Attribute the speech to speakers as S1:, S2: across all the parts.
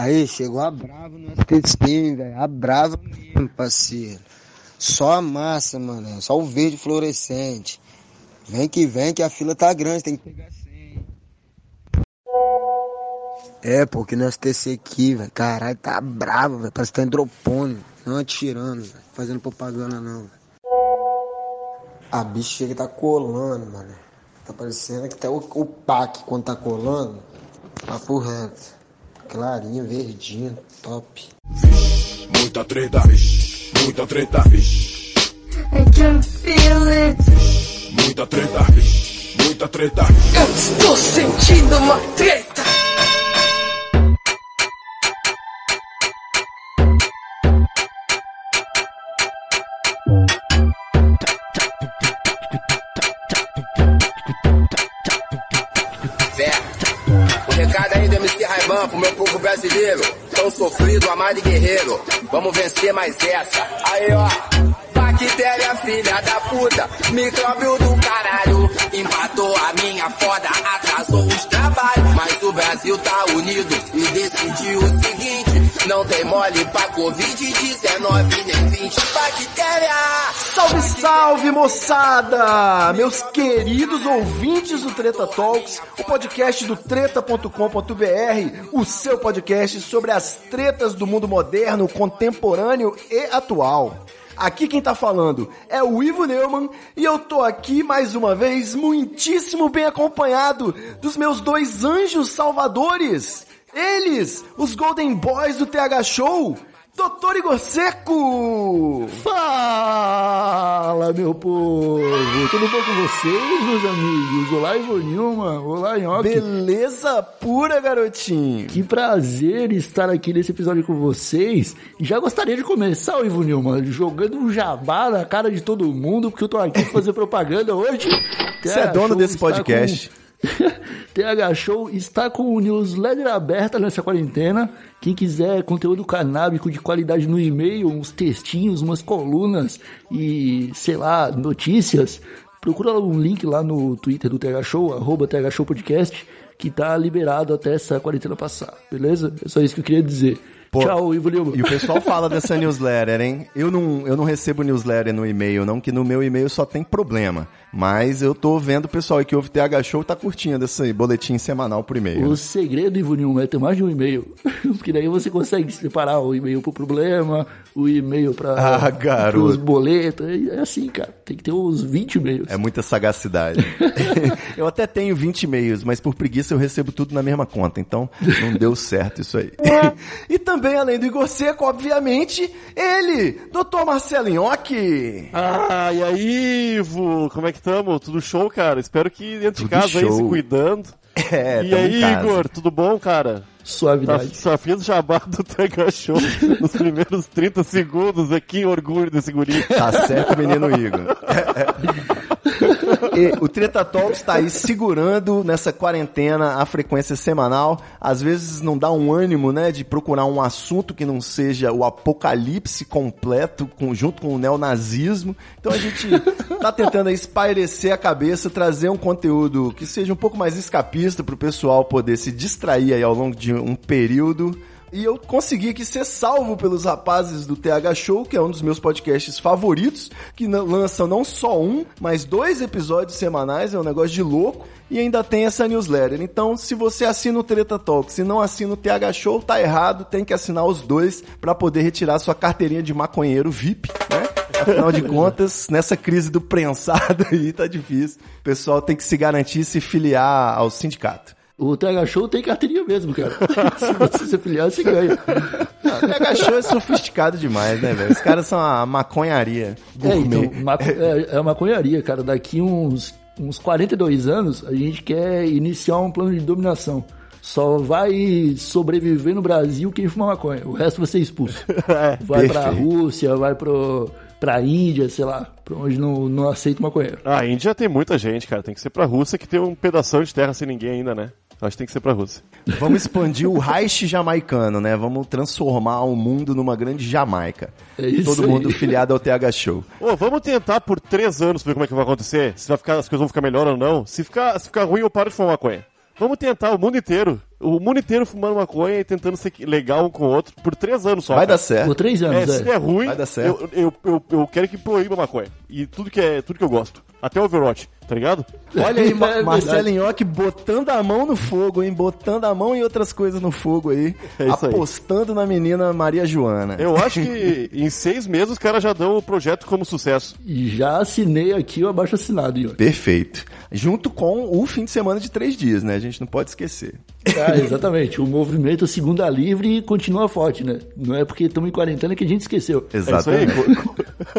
S1: Aí, chegou a brava no STC, velho. A brava mesmo, parceiro. Só a massa, mano. Só o verde fluorescente. Vem que vem que a fila tá grande, tem que pegar senha. É, porque no STC aqui, velho. Caralho, tá bravo, velho. Parece que tá dropone. Não atirando, velho. Fazendo propaganda não, velho. A bicha chega tá colando, mano. Tá parecendo que tá PAC quando tá colando. Papo reto. Clarinha, verdinha, top.
S2: Vixe, muita treta, vixe, muita treta, vixe.
S3: I can feel it.
S2: Vixe, muita treta, vixe, muita treta.
S3: Eu estou sentindo uma treta.
S4: Brasileiro. Tão sofrido, amado e guerreiro. Vamos vencer mais essa. Aí, ó. Bactéria, filha da puta. Micróbio do caralho. Empatou a minha foda, atrasou os trabalhos. Mas o Brasil tá unido e decidiu o seguinte. Não tem mole pra Covid-19 nem 20 bactéria.
S5: Salve, salve, moçada! Meus queridos ouvintes do Treta Talks, o podcast do treta.com.br, o seu podcast sobre as tretas do mundo moderno, contemporâneo e atual. Aqui quem tá falando é o Ivo Neumann e eu tô aqui mais uma vez muitíssimo bem acompanhado dos meus dois anjos salvadores. Eles, os Golden Boys do TH Show, Doutor Igor Seco!
S6: Fala, meu povo! Tudo bom com vocês, meus amigos? Olá, Ivo Nilma. Olá, Nhoque.
S5: Beleza pura, garotinho!
S6: Que prazer estar aqui nesse episódio com vocês. E já gostaria de começar, Ivo Nilma, jogando um jabá na cara de todo mundo, porque eu tô aqui pra fazer propaganda hoje.
S5: Você é dono desse podcast.
S6: Com... TH Show está com o newsletter aberta nessa quarentena. Quem quiser conteúdo canábico de qualidade no e-mail, uns textinhos, umas colunas e, sei lá, notícias, procura um link lá no Twitter do TH Show, arroba TH Show Podcast, que tá liberado até essa quarentena passar, beleza? É só isso que eu queria dizer. Pô, Tchau, Ivo Lima.
S5: E o pessoal fala dessa newsletter, hein? Eu não, eu não recebo newsletter no e-mail, não, que no meu e-mail só tem problema. Mas eu tô vendo o pessoal aí que ouve TH Show tá curtindo esse boletim semanal por e-mail.
S6: O segredo, Ivo Nilma, é ter mais de um e-mail. Porque daí você consegue separar o e-mail pro problema, o e-mail pra
S5: ah,
S6: os boletos. É assim, cara. Tem que ter uns 20 e-mails.
S5: É muita sagacidade. eu até tenho 20 e-mails, mas por preguiça eu recebo tudo na mesma conta. Então não deu certo isso aí. e também, além do Igor Seco, obviamente, ele, Dr. Marcelo Nhoque.
S7: Ah, e aí, Ivo? Como é que estamos? Tudo show, cara? Espero que dentro de casa aí se cuidando.
S5: É,
S7: e aí, Igor, tudo bom, cara?
S6: Suavidade.
S7: Tá, só fiz jabá do TH Show nos primeiros 30 segundos aqui, orgulho desse guri.
S5: Tá certo, menino Igor. E o Treta Talks está aí segurando nessa quarentena a frequência semanal. Às vezes não dá um ânimo, né, de procurar um assunto que não seja o apocalipse completo, com, junto com o neonazismo. Então a gente tá tentando espairecer a cabeça, trazer um conteúdo que seja um pouco mais escapista para o pessoal poder se distrair aí ao longo de um período. E eu consegui aqui ser salvo pelos rapazes do TH Show, que é um dos meus podcasts favoritos, que lançam não só um, mas dois episódios semanais, é um negócio de louco, e ainda tem essa newsletter. Então, se você assina o Treta Talk, se não assina o TH Show, tá errado, tem que assinar os dois para poder retirar sua carteirinha de maconheiro VIP, né? Afinal de contas, nessa crise do prensado aí tá difícil. O pessoal tem que se garantir se filiar ao sindicato.
S6: O TH Show tem carteirinha mesmo, cara. se você se afiliar, você ganha.
S5: O TH Show é sofisticado demais, né, velho? Os caras são a maconharia.
S6: É, então, maco é, é a maconharia, cara. Daqui uns, uns 42 anos, a gente quer iniciar um plano de dominação. Só vai sobreviver no Brasil quem fuma maconha. O resto vai ser expulso.
S5: É,
S6: vai
S5: perfeito.
S6: pra Rússia, vai pro, pra Índia, sei lá, pra onde não, não aceita maconheiro.
S7: Ah, a Índia tem muita gente, cara. Tem que ser pra Rússia que tem um pedaço de terra sem ninguém ainda, né? Acho que tem que ser pra Rússia.
S5: Vamos expandir o Reich jamaicano, né? Vamos transformar o mundo numa grande Jamaica.
S6: É isso
S5: Todo
S6: aí.
S5: mundo filiado ao TH Show.
S7: Ô, vamos tentar por três anos ver como é que vai acontecer. Se vai ficar, as coisas vão ficar melhor ou não. Se ficar, se ficar ruim, eu paro de fumar maconha. Vamos tentar o mundo inteiro. O mundo inteiro fumando maconha e tentando ser legal um com o outro por três anos só.
S5: Vai
S7: cara.
S5: dar certo.
S6: Por três
S7: É,
S6: anos,
S7: se
S6: é.
S7: ruim,
S5: Vai dar certo.
S7: Eu, eu, eu, eu quero que proíba maconha. E tudo que, é, tudo que eu gosto. Até Overwatch, tá ligado?
S5: Olha aí, Ma
S6: É.
S5: Marcelo Nhoque botando a mão no fogo, hein? Botando a mão e outras coisas no fogo aí.
S7: É isso aí.
S5: apostando na menina Maria Joana.
S7: Eu acho que em seis meses os caras já dão o projeto como sucesso.
S6: E já assinei aqui o abaixo assinado, Ian.
S5: Perfeito. Junto com o fim de semana de três dias, né? A gente não pode esquecer.
S6: Ah, exatamente. O movimento Segunda Livre continua forte, né? Não é porque estamos em quarentena que a gente esqueceu.
S7: É isso aí.
S5: Exatamente.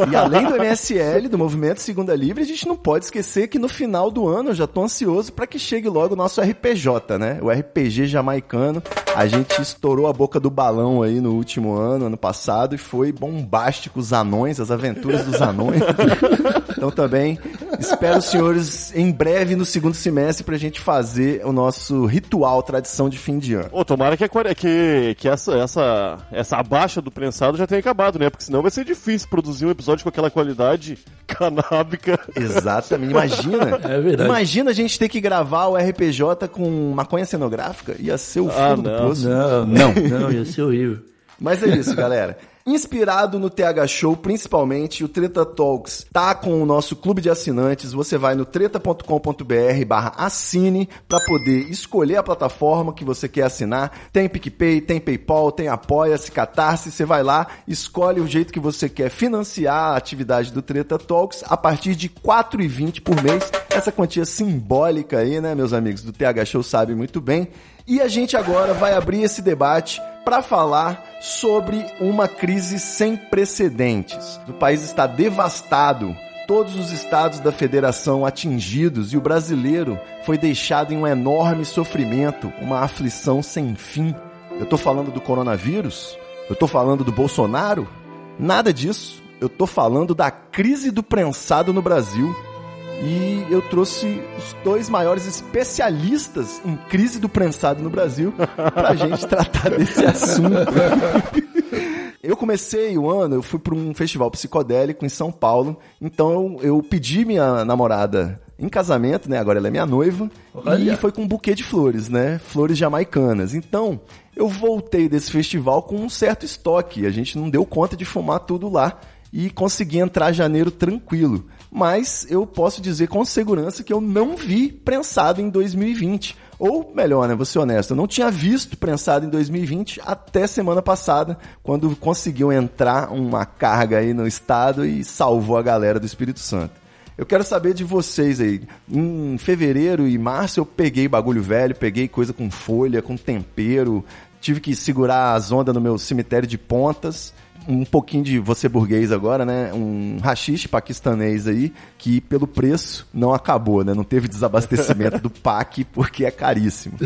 S5: E além do MSL, do Movimento Segunda Livre, a gente não pode esquecer que no final do ano eu já tô ansioso para que chegue logo o nosso RPJ, né? O RPG jamaicano. A gente estourou a boca do balão aí no último ano, ano passado, e foi bombástico os anões, as aventuras dos anões. Então também espero os senhores em breve no segundo semestre pra gente fazer o nosso ritual, tradição de fim de ano.
S7: Ô, tomara que, a que, que essa, essa, essa abaixa do prensado já tenha acabado, né? Porque senão vai ser difícil produzir um episódio com aquela qualidade canábica.
S5: Exatamente. Imagina.
S6: É verdade.
S5: Imagina a gente ter que gravar o RPJ com maconha cenográfica. Ia ser o
S7: Ah,
S5: fundo do
S7: não.
S5: poço.
S6: Não,
S5: Não.
S6: Não, ia ser horrível.
S5: Mas é isso, galera. Inspirado no TH Show, principalmente, o Treta Talks tá com o nosso clube de assinantes. Você vai no treta.com.br barra assine para poder escolher a plataforma que você quer assinar. Tem PicPay, tem PayPal, tem Apoia-se, Catarse. Você vai lá, escolhe o jeito que você quer financiar a atividade do Treta Talks a partir de R$ 4,20 por mês. Essa quantia simbólica aí, né, meus amigos do TH Show sabem muito bem. E a gente agora vai abrir esse debate para falar sobre uma crise sem precedentes. O país está devastado, todos os estados da federação atingidos e o brasileiro foi deixado em um enorme sofrimento, uma aflição sem fim. Eu tô falando do coronavírus? Eu tô falando do Bolsonaro? Nada disso. Eu tô falando da crise do prensado no Brasil. E eu trouxe os dois maiores especialistas em crise do prensado no Brasil pra gente tratar desse assunto. Eu comecei o ano, eu fui para um festival psicodélico em São Paulo, então eu, eu pedi minha namorada em casamento, né? Agora ela é minha noiva,
S6: Olha.
S5: e foi com um buquê de flores, né? Flores jamaicanas. Então, eu voltei desse festival com um certo estoque, a gente não deu conta de fumar tudo lá e consegui entrar janeiro tranquilo. Mas eu posso dizer com segurança que eu não vi prensado em 2020. Ou melhor, né, vou ser honesto, eu não tinha visto prensado em 2020 até semana passada, quando conseguiu entrar uma carga aí no estado e salvou a galera do Espírito Santo. Eu quero saber de vocês aí. Em fevereiro e março eu peguei bagulho velho, peguei coisa com folha, com tempero, tive que segurar as ondas no meu cemitério de pontas. Um pouquinho de você burguês agora, né? Um rachixe paquistanês aí, que pelo preço não acabou, né? Não teve desabastecimento do PAC porque é caríssimo.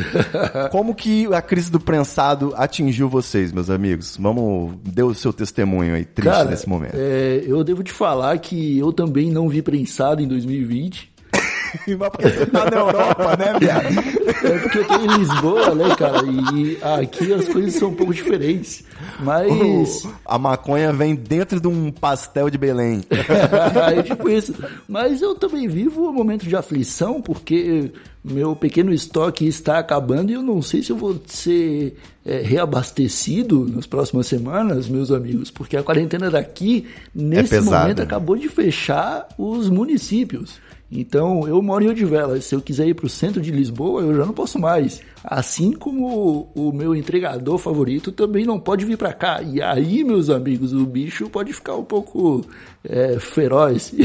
S5: Como que a crise do prensado atingiu vocês, meus amigos? Vamos, dê o seu testemunho aí, triste
S6: Cara,
S5: nesse momento.
S6: é, eu devo te falar que eu também não vi prensado em 2020.
S5: Mas porque você tá na Europa, né, viado?
S6: É porque eu tô em Lisboa, né, cara? E aqui as coisas são um pouco diferentes. Mas.
S5: A maconha vem dentro de um pastel de Belém.
S6: é tipo isso. Mas eu também vivo um momento de aflição, porque meu pequeno estoque está acabando e eu não sei se eu vou ser é, reabastecido nas próximas semanas, meus amigos, porque a quarentena daqui, nesse
S5: pesada.
S6: momento, acabou de fechar os municípios. Então, eu moro em Rio de Velas. Se eu quiser ir para o centro de Lisboa, eu já não posso mais. Assim como o, o meu entregador favorito também não pode vir para cá. E aí, meus amigos, o bicho pode ficar um pouco é, feroz.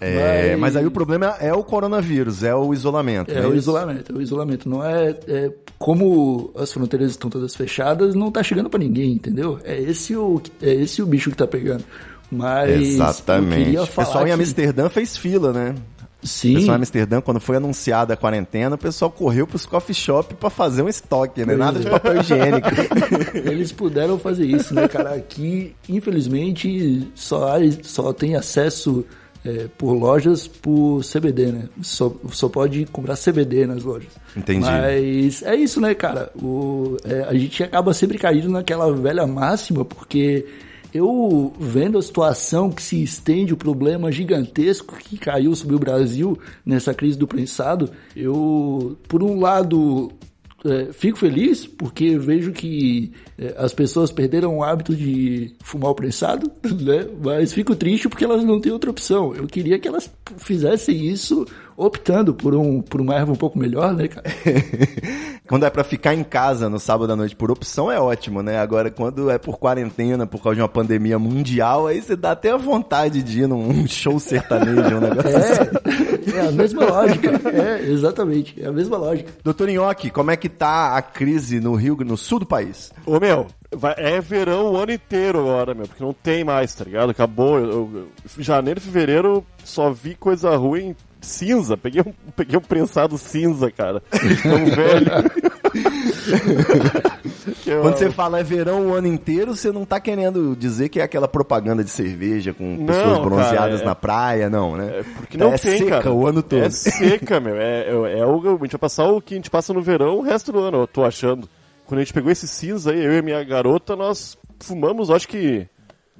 S5: É, mas aí o problema é o coronavírus, é o isolamento.
S6: É
S5: né?
S6: o isolamento, é o isolamento. Não é, é como as fronteiras estão todas fechadas, não tá chegando para ninguém, entendeu? É esse o é esse o bicho que tá pegando. Mas
S5: Exatamente. O pessoal em
S6: que-
S5: Amsterdã fez fila, né? O
S6: Sim.
S5: pessoal em Amsterdã, quando foi anunciada a quarentena, o pessoal correu pros coffee shop pra fazer um estoque, né? Nada de papel higiênico.
S6: Eles puderam fazer isso, né, cara? Aqui, infelizmente, só, só tem acesso é, por lojas por CBD, né? Só, só pode comprar CBD nas lojas.
S5: Entendi.
S6: Mas é isso, né, cara? O, é, a gente acaba sempre caindo naquela velha máxima, porque eu vendo a situação que se estende, o problema gigantesco que caiu sobre o Brasil nessa crise do prensado, eu, por um lado, é, fico feliz porque vejo que é, as pessoas perderam o hábito de fumar o prensado, né? Mas fico triste porque elas não têm outra opção. Eu queria que elas fizessem isso optando por, um, por uma erva um pouco melhor, né, cara?
S5: quando é para ficar em casa no sábado à noite por opção é ótimo, né? Agora, quando é por quarentena, por causa de uma pandemia mundial, aí você dá até a vontade de ir num show sertanejo, um negócio
S6: é, assim. É a mesma lógica. É, exatamente. É a mesma lógica.
S5: Doutor Nhoque, como é que tá a crise no Rio, no sul do país?
S7: Ô, meu, Vai, é verão o ano inteiro agora, meu, porque não tem mais, tá ligado? Acabou. Eu, eu, janeiro e fevereiro só vi coisa ruim cinza. Peguei um, peguei um prensado cinza, cara. Tão velho.
S5: Quando você fala é verão o ano inteiro, você não tá querendo dizer que é aquela propaganda de cerveja com não, pessoas bronzeadas cara, é... na praia, não, né?
S7: É porque não é tem,
S5: seca
S7: cara.
S5: o ano todo.
S7: É seca, meu. É, é, é o, a gente vai passar o que a gente passa no verão o resto do ano, eu tô achando. Quando a gente pegou esse cinza aí, eu e a minha garota, nós fumamos, acho que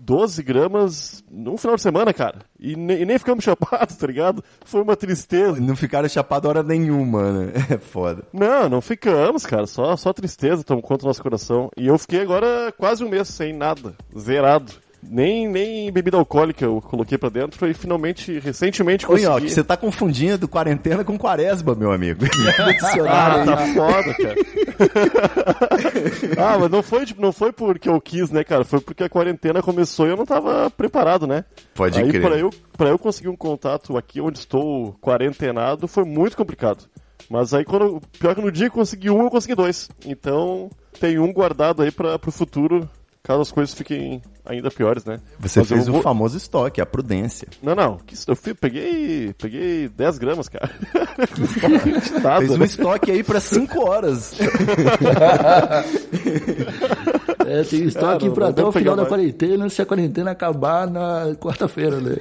S7: 12 gramas num final de semana, cara. E, ne e, nem ficamos chapados, tá ligado? Foi uma tristeza.
S5: Não ficaram chapados hora nenhuma, né? É foda.
S7: Não, não ficamos, cara. Só, só tristeza tomou conta do nosso coração. E eu fiquei agora quase um mês sem nada. Zerado. Nem, nem bebida alcoólica eu coloquei pra dentro e finalmente, recentemente consegui.
S5: Ô, você tá confundindo quarentena com quaresma, meu amigo.
S7: ah, tá foda, cara. ah, mas não foi, tipo, não foi porque eu quis, né, cara? Foi porque a quarentena começou e eu não tava preparado, né?
S5: Pode
S7: Aí,
S5: crer.
S7: Pra eu, pra eu conseguir um contato aqui onde estou quarentenado foi muito complicado. Mas aí, quando, pior que no dia que eu consegui um, eu consegui dois. Então, tem um guardado aí para pro futuro caso as coisas fiquem ainda piores, né?
S5: Você Mas fez vou... o famoso estoque, a prudência.
S7: Não, não. Eu fui, peguei, peguei 10 gramas, cara.
S5: Nada, fez um estoque aí para 5 horas.
S6: é, tem estoque cara, para até o final da mais. quarentena, se a quarentena acabar na quarta-feira, né?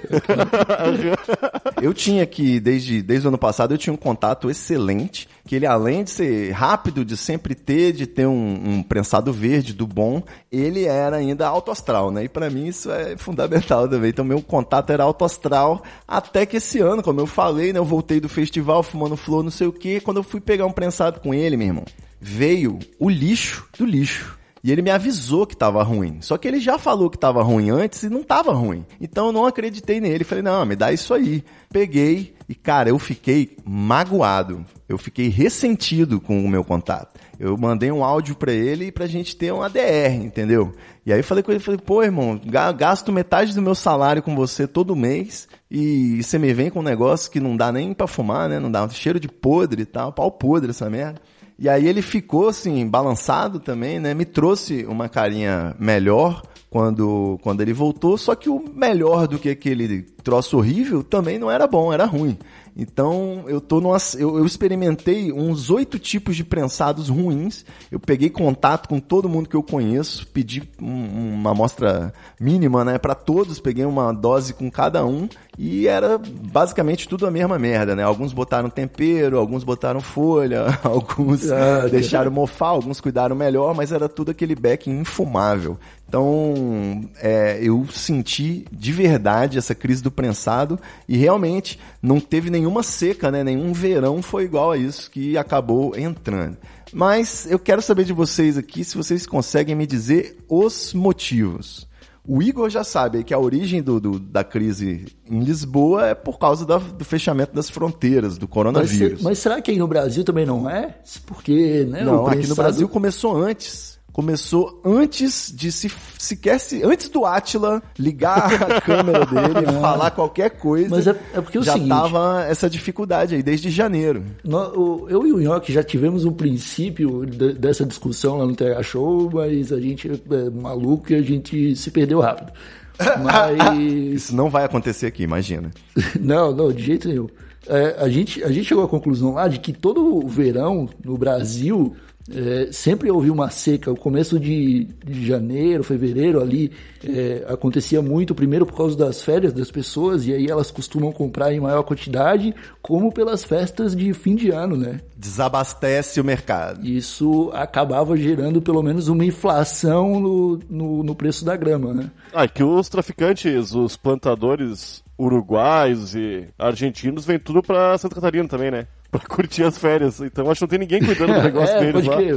S5: eu tinha que, desde, desde o ano passado, eu tinha um contato excelente, que ele além de ser rápido, de sempre ter, de ter um, um prensado verde do bom, ele era ainda alto astral, né? E para mim isso é fundamental também. Então meu contato era alto astral até que esse ano, como eu falei, né? Eu voltei do festival fumando flor, não sei o que. Quando eu fui pegar um prensado com ele, meu irmão, veio o lixo do lixo. E ele me avisou que tava ruim. Só que ele já falou que tava ruim antes e não tava ruim. Então eu não acreditei nele. Falei, não, me dá isso aí. Peguei e, cara, eu fiquei magoado. Eu fiquei ressentido com o meu contato. Eu mandei um áudio para ele pra gente ter um ADR, entendeu? E aí falei com ele, falei, pô, irmão, gasto metade do meu salário com você todo mês e você me vem com um negócio que não dá nem pra fumar, né? Não dá um cheiro de podre e tal, pau podre essa merda. E aí ele ficou assim, balançado também, né? Me trouxe uma carinha melhor quando, quando ele voltou, só que o melhor do que aquele troço horrível também não era bom, era ruim. Então eu tô numa, eu, eu experimentei uns oito tipos de prensados ruins. Eu peguei contato com todo mundo que eu conheço, pedi um, uma amostra mínima, né, para todos. Peguei uma dose com cada um e era basicamente tudo a mesma merda, né? Alguns botaram tempero, alguns botaram folha, alguns ah, deixaram mofar, alguns cuidaram melhor, mas era tudo aquele beck infumável. Então, é, eu senti de verdade essa crise do prensado e realmente não teve nenhuma seca, né? Nenhum verão foi igual a isso que acabou entrando. Mas eu quero saber de vocês aqui se vocês conseguem me dizer os motivos. O Igor já sabe que a origem do, do, da crise em Lisboa é por causa da, do fechamento das fronteiras, do coronavírus.
S6: Mas, mas, será que aí no Brasil também não é? Porque, né?
S5: Não, aqui no Brasil começou antes começou antes de se sequer se antes do Atila ligar a câmera dele, e falar qualquer coisa.
S6: Mas é, é porque é o
S5: já
S6: seguinte,
S5: tava essa dificuldade aí desde janeiro.
S6: eu e o Nhoque já tivemos um princípio de, dessa discussão lá no TH Show, mas a gente é maluco e a gente se perdeu rápido. Mas
S5: isso não vai acontecer aqui, imagina.
S6: não, não, de jeito nenhum. É, a, gente, a gente chegou à conclusão lá de que todo o verão no Brasil É, sempre houve uma seca. O começo de, de janeiro, fevereiro ali é, acontecia muito, primeiro por causa das férias das pessoas, e aí elas costumam comprar em maior quantidade, como pelas festas de fim de ano, né?
S5: Desabastece o mercado.
S6: Isso acabava gerando pelo menos uma inflação no, no, no preço da grama, né?
S7: Ah, que os traficantes, os plantadores uruguaios e argentinos vêm tudo pra Santa Catarina também, né? Pra curtir as férias. Então acho que não tem ninguém cuidando do negócio
S6: é,
S7: deles
S6: pode crer.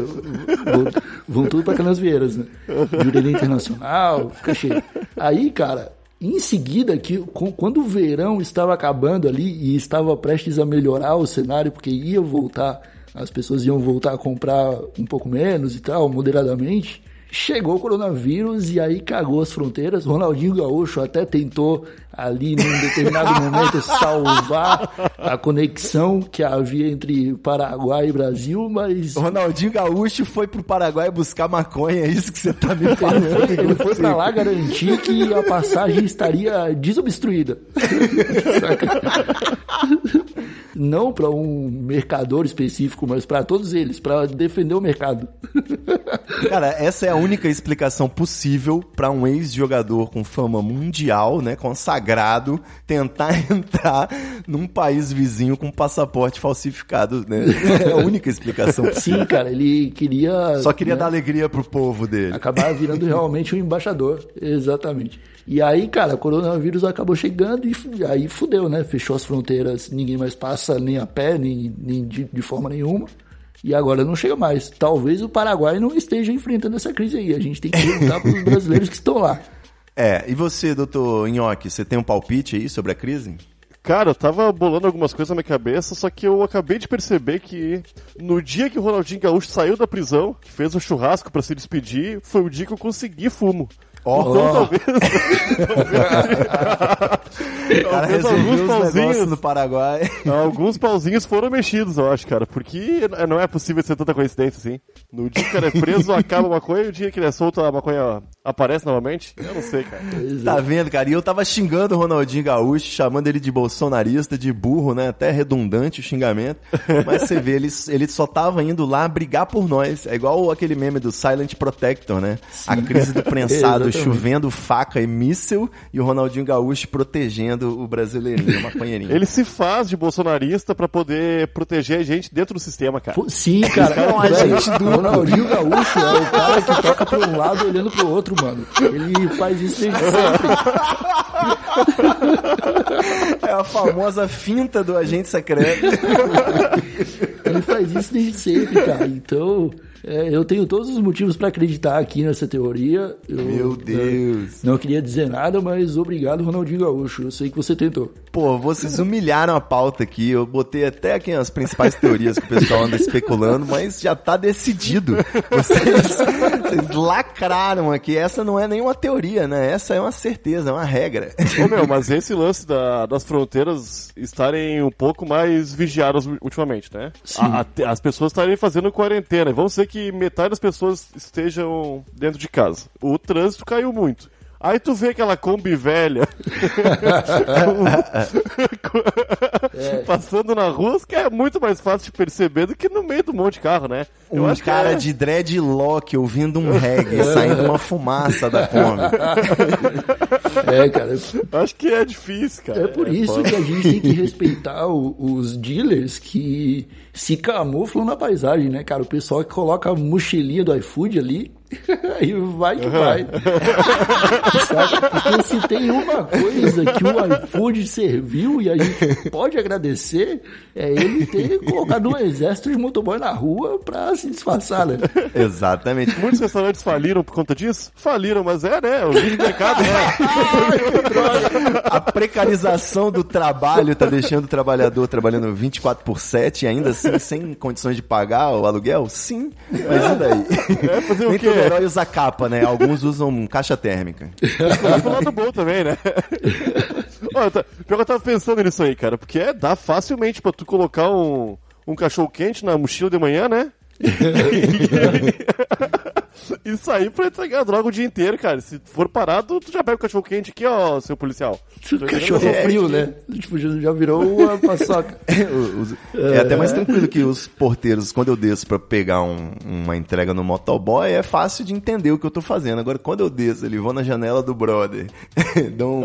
S6: Vão, tudo pra Canasvieiras, né? Jurerê Internacional, fica cheio. Aí, cara, em seguida, que, quando o verão estava acabando ali e estava prestes a melhorar o cenário, porque ia voltar, as pessoas iam voltar a comprar um pouco menos e tal, moderadamente, chegou o coronavírus e aí cagou as fronteiras. Ronaldinho Gaúcho até tentou ali num determinado momento salvar a conexão que havia entre Paraguai e Brasil, mas
S5: Ronaldinho Gaúcho foi pro Paraguai buscar maconha, é isso que você tá me falando.
S6: ele foi, ele foi pra lá garantir que a passagem estaria desobstruída. Não para um mercador específico, mas para todos eles, para defender o mercado.
S5: Cara, essa é a única explicação possível pra um ex-jogador com fama mundial, né, consagrado, tentar entrar num país vizinho com passaporte falsificado, né? É a única explicação possível.
S6: Sim, cara, ele queria.
S5: Só queria
S6: né,
S5: dar alegria pro povo dele.
S6: acabar virando realmente um embaixador. Exatamente. E aí, cara, o coronavírus acabou chegando e aí fudeu, né? Fechou as fronteiras, ninguém mais passa nem a pé, nem, nem de, de forma nenhuma. E agora não chega mais. Talvez o Paraguai não esteja enfrentando essa crise aí. A gente tem que perguntar para os brasileiros que estão lá.
S5: É, e você, doutor Nhoque, você tem um palpite aí sobre a crise?
S7: Cara, eu tava bolando algumas coisas na minha cabeça, só que eu acabei de perceber que no dia que o Ronaldinho Gaúcho saiu da prisão, que fez um churrasco pra se despedir, foi o dia que eu consegui fumo.
S5: Ó.
S7: então talvez.
S5: Cara
S7: talvez alguns pauzinhos.
S5: no Paraguai.
S7: Alguns pauzinhos foram mexidos, eu acho, cara. Porque não é possível ser tanta coincidência assim. No dia que o cara é preso, acaba a maconha, e o dia que ele é solto, a maconha aparece novamente. Eu não sei, cara.
S5: Tá vendo, cara? E eu tava xingando o Ronaldinho Gaúcho, chamando ele de bolsonarista, de burro, né? Até redundante o xingamento. Mas você vê, ele, ele só tava indo lá brigar por nós. É igual aquele meme do Silent Protector, né? A crise do prensado. chovendo faca e míssel e o Ronaldinho Gaúcho protegendo o brasileirinho, o maconheirinho.
S7: Ele se faz de bolsonarista pra poder proteger a gente dentro do sistema, cara.
S6: Sim, cara.
S5: Não, a gente do-
S6: o Ronaldinho Gaúcho é o cara que toca pra um lado olhando pro outro, mano. Ele faz isso desde sempre.
S5: É a famosa finta do agente secreto.
S6: Ele faz isso desde sempre, cara. Então, eu tenho todos os motivos pra acreditar aqui nessa teoria. Eu,
S5: Meu Deus.
S6: é, não queria dizer nada, mas obrigado, Ronaldinho Gaúcho. Eu sei que você tentou.
S5: Pô, vocês humilharam a pauta aqui. Eu botei até aqui as principais teorias que o pessoal anda especulando, mas já tá decidido. Vocês, vocês lacraram aqui. Essa não é nenhuma teoria, né? Essa é uma certeza, é uma regra.
S7: Ô meu, mas esse lance da- das fronteiras estarem um pouco mais vigiadas ultimamente, né? A- a- as pessoas estarem fazendo quarentena. Vamos ser que metade das pessoas estejam dentro de casa. O trânsito caiu muito. Aí tu vê aquela Kombi velha passando na rua, que é muito mais fácil de perceber do que no meio do monte de carro, né? Eu
S5: Um
S7: acho que
S5: cara
S7: é-
S5: de dreadlock ouvindo um reggae, saindo uma fumaça da Kombi.
S6: É, cara.
S7: Acho que é difícil, cara.
S6: É por isso
S7: foda.
S6: que a gente tem que respeitar o- os dealers que se camuflam na paisagem, né, cara? O pessoal que coloca a mochilinha do iFood ali e vai que vai. Sabe? Porque se tem uma coisa que o iFood serviu e a gente pode agradecer, é ele ter colocado um exército de motoboy na rua pra se disfarçar, né?
S5: Exatamente.
S7: Muitos restaurantes faliram por conta disso? Faliram, mas é, né? O livre mercado, né?
S5: A precarização do trabalho tá deixando o trabalhador trabalhando 24 por 7 e ainda assim sem condições de pagar o aluguel? Sim, mas e daí?
S7: É, fazer o quê?
S5: Herói usa capa, né? Alguns usam caixa térmica.
S7: Mas pro lado bom também, né? Olha, tá, pior que eu tava pensando nisso aí, cara, porque é, dá facilmente pra tu colocar um, um cachorro quente na mochila de manhã, né? e sair pra entregar droga o dia inteiro, cara. Se for parado, tu já pega o cachorro quente aqui, ó, seu policial.
S6: O cachorro frio, né? Tipo, já já virou uma paçoca.
S5: Os- É até mais tranquilo que os porteiros, quando eu desço pra pegar um- uma entrega no motoboy, é fácil de entender o que eu tô fazendo. Agora, quando eu desço ali, vou na janela do brother, dou um-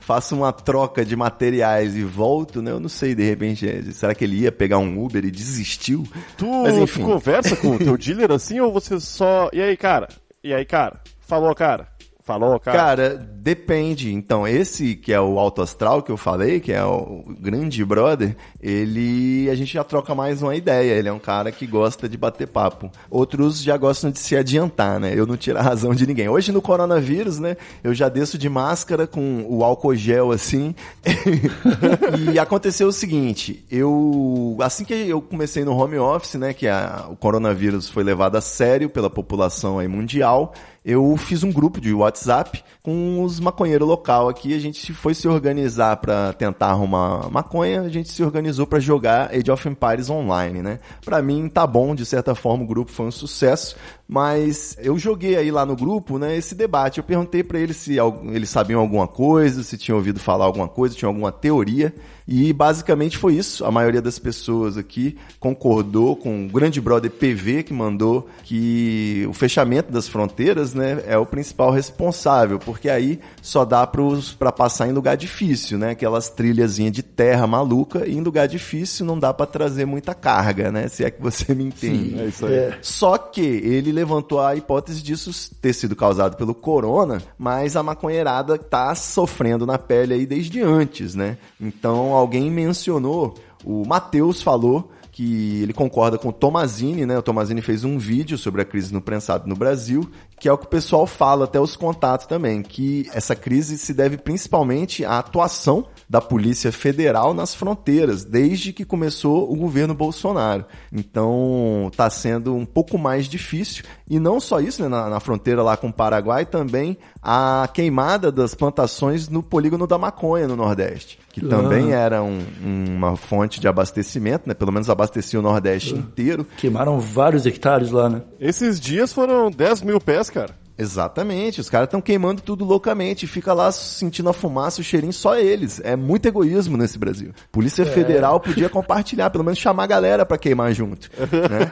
S5: faço uma troca de materiais e volto, né? Eu não sei, de repente, é, será que ele ia pegar um Uber e desistiu?
S7: Tu,
S5: Mas enfim.
S7: tu conversa com o teu dealer assim ou você só. E aí, cara? E aí, cara? Falou, cara? Falou, cara?
S5: Cara, depende. Então, esse que é o Alto Astral que eu falei, que é o grande brother, ele a gente já troca mais uma ideia. Ele é um cara que gosta de bater papo. Outros já gostam de se adiantar, né? Eu não tiro a razão de ninguém. Hoje no coronavírus, né? Eu já desço de máscara com o álcool gel assim. e aconteceu o seguinte, eu assim que eu comecei no home office, né, que a- o coronavírus foi levado a sério pela população aí mundial, eu fiz um grupo de WhatsApp com os maconheiros local aqui. A gente foi se organizar para tentar arrumar maconha. A gente se organizou para jogar Age of Empires online, né? Para mim tá bom, de certa forma o grupo foi um sucesso. Mas eu joguei aí lá no grupo, né, esse debate. Eu perguntei para eles se eles sabiam alguma coisa, se tinham ouvido falar alguma coisa, tinham alguma teoria. E basicamente foi isso. A maioria das pessoas aqui concordou com o grande brother PV que mandou que o fechamento das fronteiras, né, é o principal responsável, porque aí só dá para passar em lugar difícil, né, aquelas trilhazinhas de terra maluca e em lugar difícil não dá para trazer muita carga, né, se é que você me entende.
S7: É isso aí.
S5: Só que ele levantou a hipótese disso ter sido causado pelo corona, mas a maconheirada tá sofrendo na pele aí desde antes, né? Então alguém mencionou, o Matheus falou que ele concorda com o Tomazini, né? O Tomazini fez um vídeo sobre a crise no prensado no Brasil, que é o que o pessoal fala, até os contatos também, que essa crise se deve principalmente à atuação da Polícia Federal nas fronteiras, desde que começou o governo Bolsonaro. Então, está sendo um pouco mais difícil. E não só isso, né, na, na fronteira lá com o Paraguai, também a queimada das plantações no polígono da maconha no Nordeste, que também era um- uma fonte de abastecimento, né, pelo menos abastecia o Nordeste inteiro.
S6: Queimaram vários hectares lá, né?
S7: Esses dias foram 10 mil pés, cara.
S5: Exatamente, os caras estão queimando tudo loucamente, fica lá sentindo a fumaça, o cheirinho, só eles. É muito egoísmo nesse Brasil. Polícia Federal podia compartilhar, pelo menos chamar a galera pra queimar junto. né?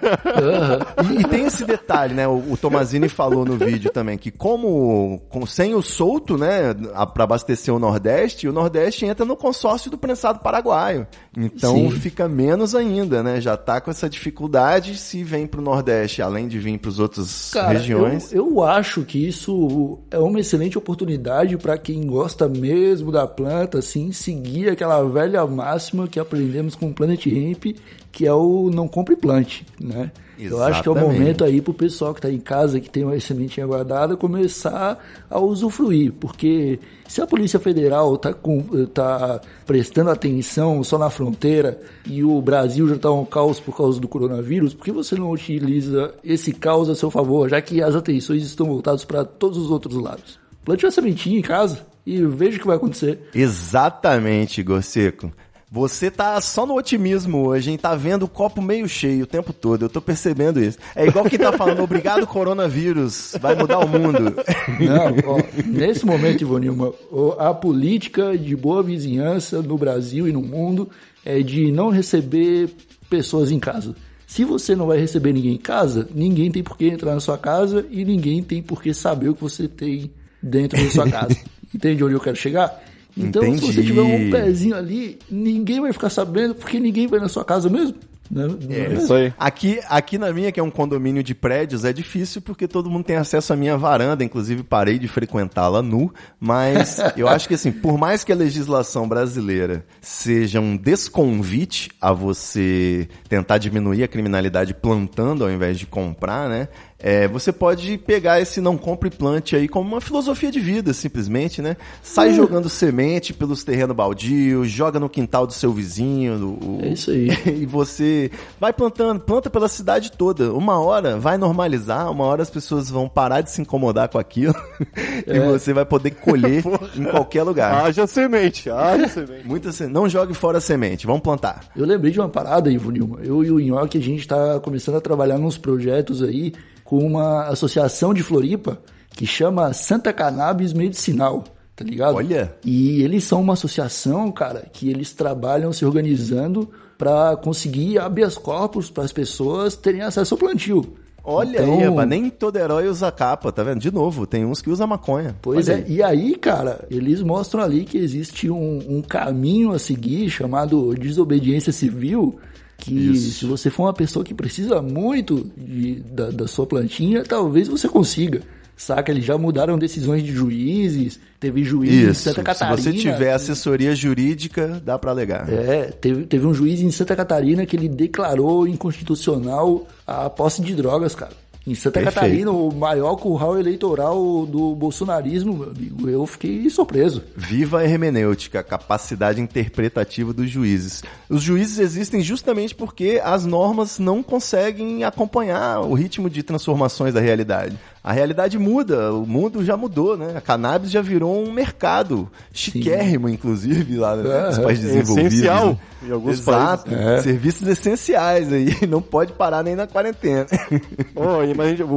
S5: E, e tem esse detalhe, né? O, o Tomazini falou no vídeo também que como com, sem o solto, né, a- pra abastecer o Nordeste, o Nordeste entra no consórcio do prensado paraguaio. Então
S6: Sim.
S5: fica menos ainda, né? Já tá com essa dificuldade se vem pro Nordeste, além de vir pros outras
S6: Cara,
S5: regiões.
S6: Eu, eu acho que isso é uma excelente oportunidade para quem gosta mesmo da planta, assim, seguir aquela velha máxima que aprendemos com o Planet Hemp, que é o não compre plante, né? Eu acho que é o
S5: Exatamente.
S6: momento aí pro pessoal que tá em casa, que tem uma sementinha guardada, começar a usufruir, porque se a Polícia Federal tá, com, tá prestando atenção só na fronteira e o Brasil já tá um caos por causa do coronavírus, por que você não utiliza esse caos a seu favor, já que as atenções estão voltadas para todos os outros lados? Plante uma sementinha em casa e veja o que vai acontecer.
S5: Exatamente, Igor Seco. Você tá só no otimismo hoje, hein? Tá vendo o copo meio cheio o tempo todo. Eu tô percebendo isso. É igual quem tá falando, obrigado coronavírus, vai mudar o mundo.
S6: Não, ó, nesse momento, Ivonilma, a política de boa vizinhança no Brasil e no mundo é de não receber pessoas em casa. Se você não vai receber ninguém em casa, ninguém tem por que entrar na sua casa e ninguém tem por que saber o que você tem dentro da sua casa. Entende onde eu quero chegar? Então, se você
S5: Entendi.
S6: tiver um pezinho ali, ninguém vai ficar sabendo porque ninguém vai na sua casa mesmo. Né? Não é
S7: É isso aí.
S5: Aqui, aqui na minha, que é um condomínio de prédios, é difícil porque todo mundo tem acesso à minha varanda, inclusive parei de frequentá-la nu, mas eu acho que assim, por mais que a legislação brasileira seja um desconvite a você tentar diminuir a criminalidade plantando ao invés de comprar, né? É, você pode pegar esse não compre e plante aí como uma filosofia de vida, simplesmente, né? Sai jogando semente pelos terrenos baldios, joga no quintal do seu vizinho, do,
S6: É isso aí.
S5: e você vai plantando, planta pela cidade toda. Uma hora vai normalizar, uma hora as pessoas vão parar de se incomodar com aquilo e você vai poder colher em qualquer lugar.
S7: Haja semente, haja semente.
S5: Muita se- não jogue fora a semente, vamos plantar.
S6: Eu lembrei de uma parada, Ivo Nilma. Eu e o Nhoque, a gente tá começando a trabalhar nos projetos aí com uma associação de Floripa que chama Santa Cannabis Medicinal, tá ligado?
S5: Olha.
S6: E eles são uma associação, cara, que eles trabalham se organizando para conseguir habeas corpus para as pessoas terem acesso ao plantio.
S5: Olha
S6: Então-
S5: aí, mas nem todo herói usa capa, tá vendo? De novo, tem uns que usam maconha.
S6: Pois
S5: Olha
S6: é,
S5: aí.
S6: e aí, cara, eles mostram ali que existe um, um caminho a seguir chamado desobediência civil, que
S5: Isso.
S6: se você for uma pessoa que precisa muito de- da, da sua plantinha, talvez você consiga. Saca? Eles já mudaram decisões de juízes, teve juiz em
S5: Isso.
S6: Santa
S5: Se
S6: Catarina.
S5: você tiver assessoria jurídica, dá pra alegar.
S6: É, teve, teve um juiz em Santa Catarina que ele declarou inconstitucional a posse de drogas, cara. Em Santa
S5: Perfeito.
S6: Catarina, o maior curral eleitoral do bolsonarismo, meu amigo. Eu fiquei surpreso.
S5: Viva a hermenêutica, a capacidade interpretativa dos juízes. Os juízes existem justamente porque as normas não conseguem acompanhar o ritmo de transformações da realidade. A realidade muda, o mundo já mudou, né? A cannabis já virou um mercado chiquérrimo, inclusive, lá nos países desenvolvidos.
S7: essencial
S5: né?
S7: em alguns
S5: Exato.
S7: países.
S5: Serviços essenciais aí, não pode parar nem na quarentena.
S7: Ô, mas, gente, o-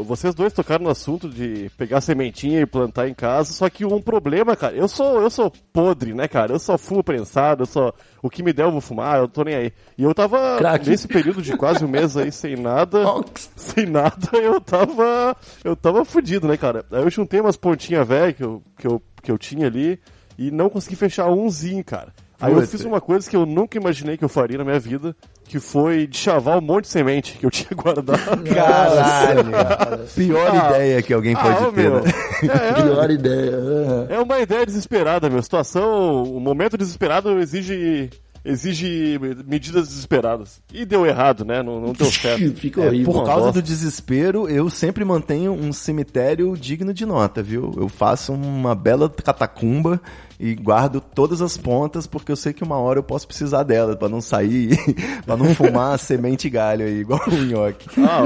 S7: o- vocês dois tocaram no assunto de pegar sementinha e plantar em casa, só que um problema, cara, eu sou, eu sou podre, né, cara? Eu só fumo prensado, eu só. O que me der eu vou fumar, eu tô nem aí. E eu tava
S6: Crack.
S7: nesse período de quase um mês aí sem nada. Sem nada, eu tava. Eu tava fudido, né, cara? Aí eu juntei umas pontinhas velhas que eu, que, eu, que eu tinha ali e não consegui fechar umzinho, cara. Aí eu
S5: Puta.
S7: fiz uma coisa que eu nunca imaginei que eu faria na minha vida, que foi de chavar um monte de semente que eu tinha guardado.
S5: Caralho! Pior
S7: Ah.
S5: ideia que alguém pode
S7: Ah,
S5: ter,
S7: meu.
S5: né?
S7: É,
S6: Pior ideia.
S7: é uma ideia desesperada, meu. Situação, o momento desesperado exige exige medidas desesperadas. E deu errado, né? Não, não deu certo.
S6: Fica
S5: É,
S6: horrível.
S5: por
S7: uma
S5: causa do desespero, eu sempre mantenho um cemitério digno de nota, viu? Eu faço uma bela catacumba e guardo todas as pontas porque eu sei que uma hora eu posso precisar delas pra não sair, pra não fumar semente e galho aí, igual o nhoque.
S7: Ah,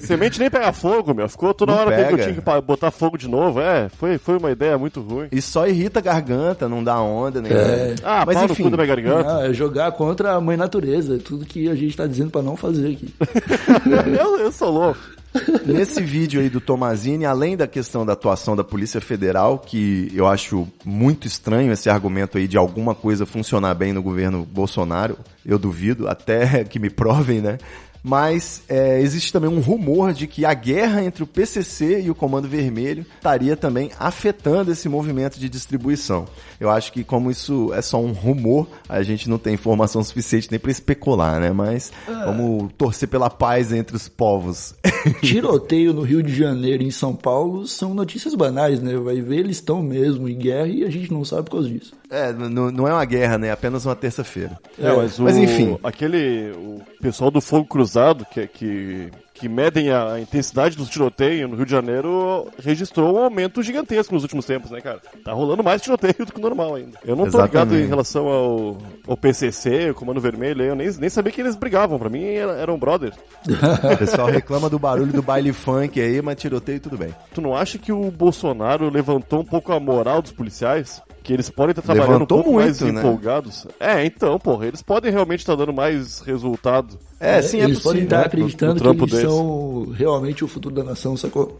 S7: semente nem pega fogo, meu. Ficou toda
S5: Não
S7: hora que eu tinha que botar fogo de novo. É, foi, foi uma ideia muito ruim.
S5: E só irrita a garganta, não dá onda nem
S6: É.
S7: Ah,
S5: Mas
S7: pau no
S5: enfim,
S7: cu da minha garganta.
S6: Não, é jogar contra a mãe natureza. É tudo que a gente tá dizendo pra não fazer aqui.
S7: eu, eu sou louco.
S5: Nesse vídeo aí do Tomazini, além da questão da atuação da Polícia Federal, que eu acho muito estranho esse argumento aí de alguma coisa funcionar bem no governo Bolsonaro, eu duvido, até que me provem, né? Mas é, existe também um rumor de que a guerra entre o PCC e o Comando Vermelho estaria também afetando esse movimento de distribuição. Eu acho que como isso é só um rumor, a gente não tem informação suficiente nem para especular, né? Mas vamos torcer pela paz entre os povos.
S6: Tiroteio no Rio de Janeiro e em São Paulo são notícias banais, né? Vai ver, eles estão mesmo em guerra e a gente não sabe por causa disso.
S5: É, n- não é uma guerra, né? É apenas uma terça-feira.
S7: É, mas, o,
S5: Mas enfim.
S7: Aquele. O pessoal do Fogo Cruzado, que, que, que medem a intensidade dos tiroteios no Rio de Janeiro, registrou um aumento gigantesco nos últimos tempos, né, cara? Tá rolando mais tiroteio do que o normal ainda. Eu não tô ligado
S5: Exatamente.
S7: em relação ao, ao PCC, o Comando Vermelho, eu nem, nem sabia que eles brigavam. Pra mim era- eram brothers.
S5: O pessoal reclama do barulho do baile funk aí, mas tiroteio tudo bem.
S7: Tu não acha que o Bolsonaro levantou um pouco a moral dos policiais? Que eles podem estar trabalhando
S5: Levantou
S7: um pouco mais
S5: muito, né?
S7: empolgados? É, então, porra, eles podem realmente estar dando mais resultado.
S5: É, sim, é
S6: eles podem
S5: possível.
S6: estar acreditando
S7: no
S6: que eles
S7: deles.
S6: são realmente o futuro da nação, sacou?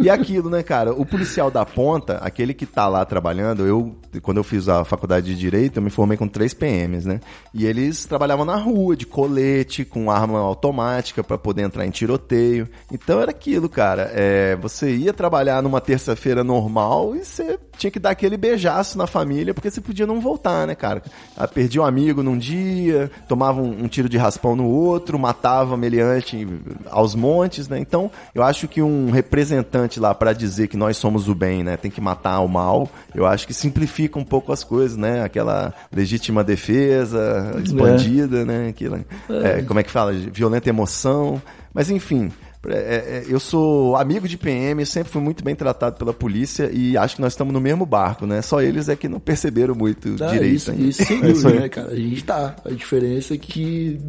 S5: E aquilo, né, cara? O policial da ponta, aquele que tá lá trabalhando, eu, quando eu fiz a faculdade de Direito, eu me formei com três PMs, né? E eles trabalhavam na rua, de colete, com arma automática pra poder entrar em tiroteio. Então era aquilo, cara. É, você ia trabalhar numa terça-feira normal e você tinha que dar aquele beijaço na família, porque você podia não voltar, né, cara? Ah, perdia um amigo num dia, tomava um, um tiro de raspão no outro, matava meliante aos montes, né? Então, eu acho que um representante lá pra dizer que nós somos o bem, né, tem que matar o mal, eu acho que simplifica um pouco as coisas, né? Aquela legítima defesa, expandida, né? Aquilo, é, como é que fala? Violenta emoção. Mas enfim, é, é, eu sou amigo de PM, sempre fui muito bem tratado pela polícia e acho que nós estamos no mesmo barco, né? Só eles é que não perceberam muito
S6: Ah,
S5: direito
S6: isso,
S5: ainda.
S6: isso
S7: É isso aí.
S6: né, cara? A gente tá. A diferença é que.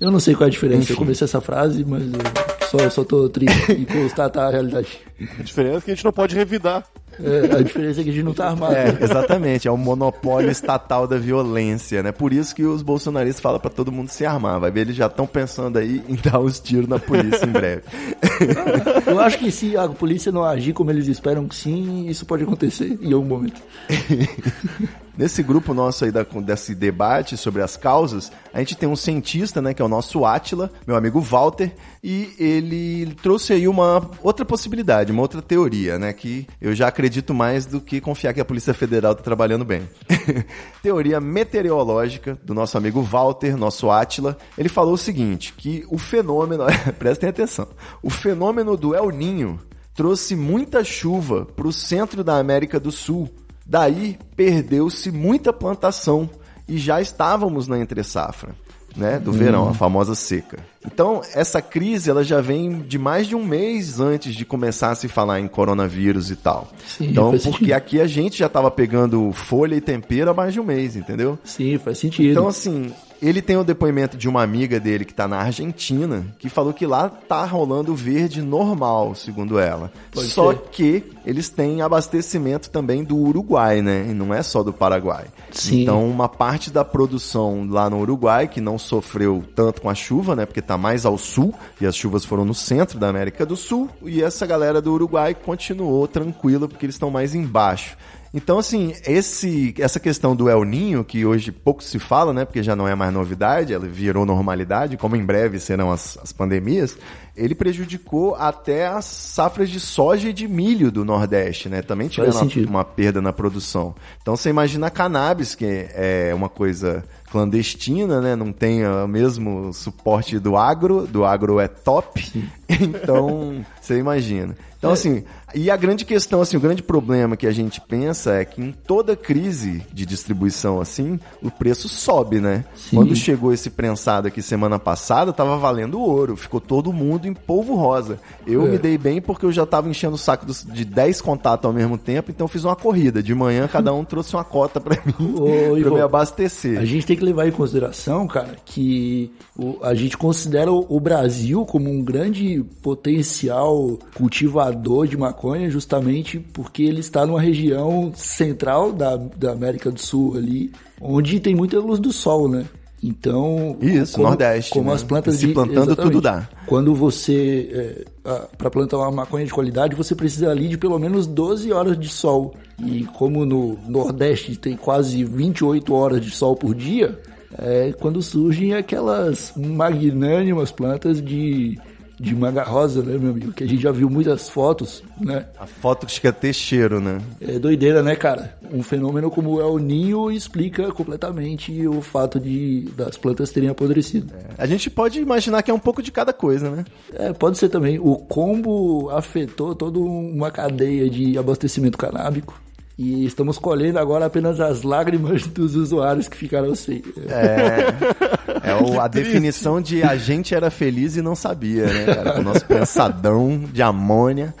S6: Eu não sei qual é a diferença. Eu comecei essa frase, mas. eu- Só, só tô triste e constatar a realidade.
S7: A diferença é que a gente não pode revidar.
S6: É, a diferença é que a gente não tá armado.
S5: É, exatamente, é o monopólio estatal da violência, né? Por isso que os bolsonaristas falam pra todo mundo se armar. Vai ver, eles já estão pensando aí em dar os tiros na polícia em breve.
S6: Eu acho que se a polícia não agir como eles esperam que sim, isso pode acontecer em algum momento.
S5: Nesse grupo nosso aí da, desse debate sobre as causas, a gente tem um cientista, né, que é o nosso Átila, meu amigo Walter, e ele trouxe aí uma outra possibilidade, uma outra teoria, né, que eu já acredito mais do que confiar que a Polícia Federal está trabalhando bem. teoria meteorológica do nosso amigo Walter, nosso Átila, ele falou o seguinte, que o fenômeno, prestem atenção, o fenômeno do El Ninho trouxe muita chuva para o centro da América do Sul, Daí perdeu-se muita plantação e já estávamos na entre safra, né, do verão, a famosa seca. Então, essa crise ela já vem de mais de um mês antes de começar a se falar em coronavírus e tal.
S6: Sim,
S5: então, porque
S6: sentido.
S5: aqui a gente já estava pegando folha e tempero há mais de um mês, entendeu?
S6: Sim, faz sentido.
S5: Então, assim, ele tem o depoimento de uma amiga dele que tá na Argentina, que falou que lá tá rolando verde normal, segundo ela.
S6: Pode
S5: Só
S6: ser.
S5: que eles têm abastecimento também do Uruguai, né? E não é só do Paraguai.
S6: Sim.
S5: Então, uma parte da produção lá no Uruguai, que não sofreu tanto com a chuva, né? Porque tá mais ao sul, e as chuvas foram no centro da América do Sul, e essa galera do Uruguai continuou tranquila, porque eles estão mais embaixo. Então, assim, esse, essa questão do El Ninho, que hoje pouco se fala, né? Porque já não é mais novidade, ela virou normalidade, como em breve serão as, as pandemias, ele prejudicou até as safras de soja e de milho do Nordeste, né? Também tiveram uma, uma perda na produção. Então, você imagina a cannabis, que é uma coisa clandestina, né? Não tem o mesmo suporte do agro, do agro é top. Então, você imagina. Então, assim, e a grande questão, assim, o grande problema que a gente pensa é que em toda crise de distribuição, assim, o preço sobe, né?
S6: Sim.
S5: Quando chegou esse prensado aqui semana passada, tava valendo ouro. Ficou todo mundo em polvo rosa. Eu
S6: É.
S5: me dei bem porque eu já tava enchendo o saco dos- de 10 contatos ao mesmo tempo, então eu fiz uma corrida. De manhã, cada um trouxe uma cota pra mim,
S6: Ô,
S5: pra
S6: Ivo,
S5: me abastecer.
S6: A gente tem que levar em consideração, cara, que o- a gente considera o, o Brasil como um grande potencial cultivador de maconha justamente porque ele está numa região central da, da América do Sul ali, onde tem muita luz do sol, né? Então,
S5: Isso, Nordeste,
S6: como
S5: né?
S6: as plantas
S5: Se
S6: de-
S5: plantando,
S6: exatamente.
S5: tudo dá.
S6: Quando você, para plantar uma maconha de qualidade, você precisa ali de pelo menos 12 horas de sol. E como no Nordeste tem quase 28 horas de sol por dia, é quando surgem aquelas magnânimas plantas de, de manga rosa, né, meu amigo? Que a gente já viu muitas fotos, né?
S5: A foto que fica ter cheiro, né?
S6: É doideira, né, cara? Um fenômeno como o El Ninho explica completamente o fato de das plantas terem apodrecido.
S5: A gente pode imaginar que é um pouco de cada coisa, né?
S6: É, pode ser também. O combo afetou toda uma cadeia de abastecimento canábico. E estamos colhendo agora apenas as lágrimas dos usuários que ficaram sem.
S5: É o- a definição de a gente era feliz e não sabia, né, cara? O nosso pensadão de amônia.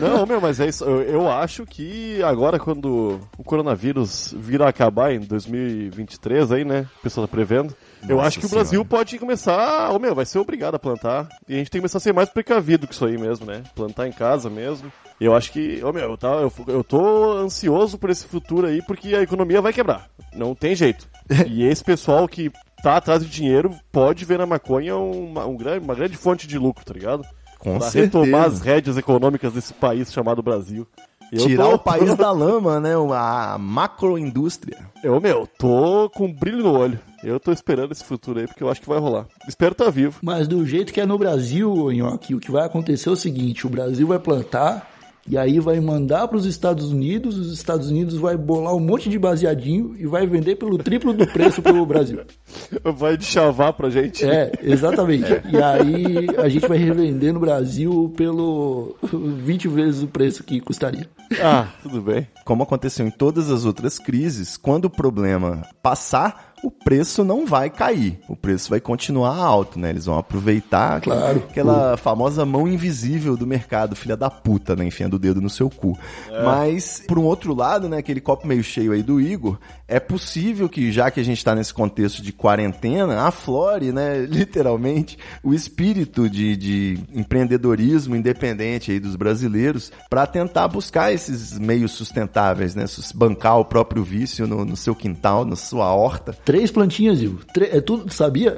S7: Não, meu, mas é isso. Eu, eu acho que agora, quando o coronavírus vir a acabar em 2023, aí, né? O pessoal tá prevendo. Eu
S5: Nossa
S7: acho que o
S5: Senhora.
S7: Brasil pode começar. Ô, meu, vai ser obrigado a plantar. E a gente tem que começar a ser mais precavido que isso aí mesmo, né? Plantar em casa mesmo. Eu acho que. Ô, meu, eu, tá, eu, eu tô ansioso por esse futuro aí, porque a economia vai quebrar. Não tem jeito. e esse pessoal que tá atrás de dinheiro pode ver na maconha uma, um grande, uma grande fonte de lucro, tá ligado?
S5: Com
S7: pra
S5: certeza.
S7: retomar as rédeas econômicas desse país chamado Brasil. Eu
S5: Tirar
S7: tô-
S5: o país da lama, né? A macroindústria.
S7: Eu, meu, tô com um brilho no olho. Eu tô esperando esse futuro aí, porque eu acho que vai rolar. Espero estar vivo.
S6: Mas do jeito que é no Brasil, Nhoque, o que vai acontecer é o seguinte: o Brasil vai plantar e aí vai mandar para os Estados Unidos, os Estados Unidos vai bolar um monte de baseadinho e vai vender pelo triplo do preço pro Brasil.
S7: Vai de chavar pra gente.
S6: É, exatamente. E aí a gente vai revender no Brasil pelo 20 vezes o preço que custaria.
S7: Ah, tudo bem.
S5: Como aconteceu em todas as outras crises, quando o problema passar, o preço não vai cair. O preço vai continuar alto, né? Eles vão aproveitar
S6: Claro.
S5: aquela famosa mão invisível do mercado, filha da puta, né? Enfiando o dedo no seu cu. Mas, por um outro lado, né? Aquele copo meio cheio aí do Igor, é possível que, já que a gente tá nesse contexto de quarentena, aflore, né? Literalmente, o espírito de, de empreendedorismo independente aí dos brasileiros para tentar buscar esses meios sustentáveis, né? Bancar o próprio vício no, no seu quintal, na sua horta.
S6: Três plantinhas. Tre- é tudo, sabia?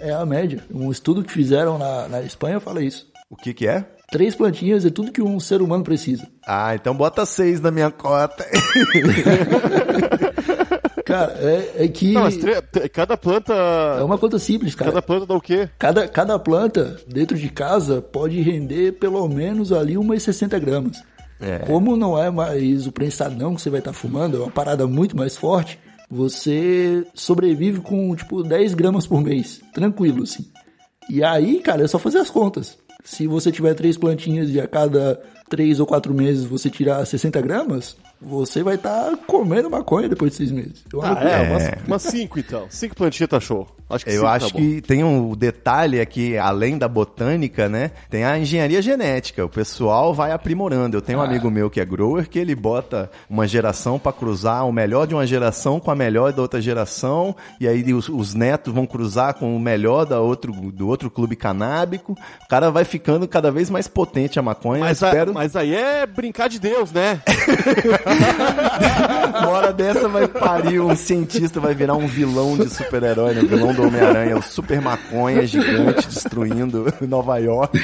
S6: É, é a média. Um estudo que fizeram na, na Espanha fala isso.
S5: O que que é?
S6: Três plantinhas é tudo que um ser humano precisa.
S5: Ah, então bota seis na minha cota.
S6: Cara, é, é que
S7: Não, tre- cada planta.
S6: é uma conta simples, cara.
S7: Cada planta dá o quê?
S6: Cada, cada planta dentro de casa pode render pelo menos ali umas 60 gramas.
S5: É.
S6: Como não é mais o prensadão que você vai estar fumando, é uma parada muito mais forte, você sobrevive com tipo 10 gramas por mês, tranquilo assim. E aí, cara, é só fazer as contas. Se você tiver três plantinhas e a cada três ou quatro meses você tirar 60 gramas, você vai estar comendo maconha depois de seis meses. Eu
S7: Ah,
S6: loucura.
S7: é, umas, umas cinco então. Cinco plantinhas tá show. Acho que
S5: Eu
S7: cinco
S5: acho
S7: tá
S5: que tem um detalhe aqui, além da botânica, né? Tem a engenharia genética. O pessoal vai aprimorando. Eu tenho um amigo meu que é grower que ele bota uma geração pra cruzar o melhor de uma geração com a melhor da outra geração. E aí os, os netos vão cruzar com o melhor da outro, do outro clube canábico. O cara vai ficando cada vez mais potente a maconha.
S7: Mas,
S5: Eu
S7: a-
S5: espero.
S7: Mas aí é brincar de Deus, né?
S5: Uma hora dessa vai parir um cientista, vai virar um vilão de super-herói, né? O vilão do Homem-Aranha, o super maconha gigante destruindo Nova York.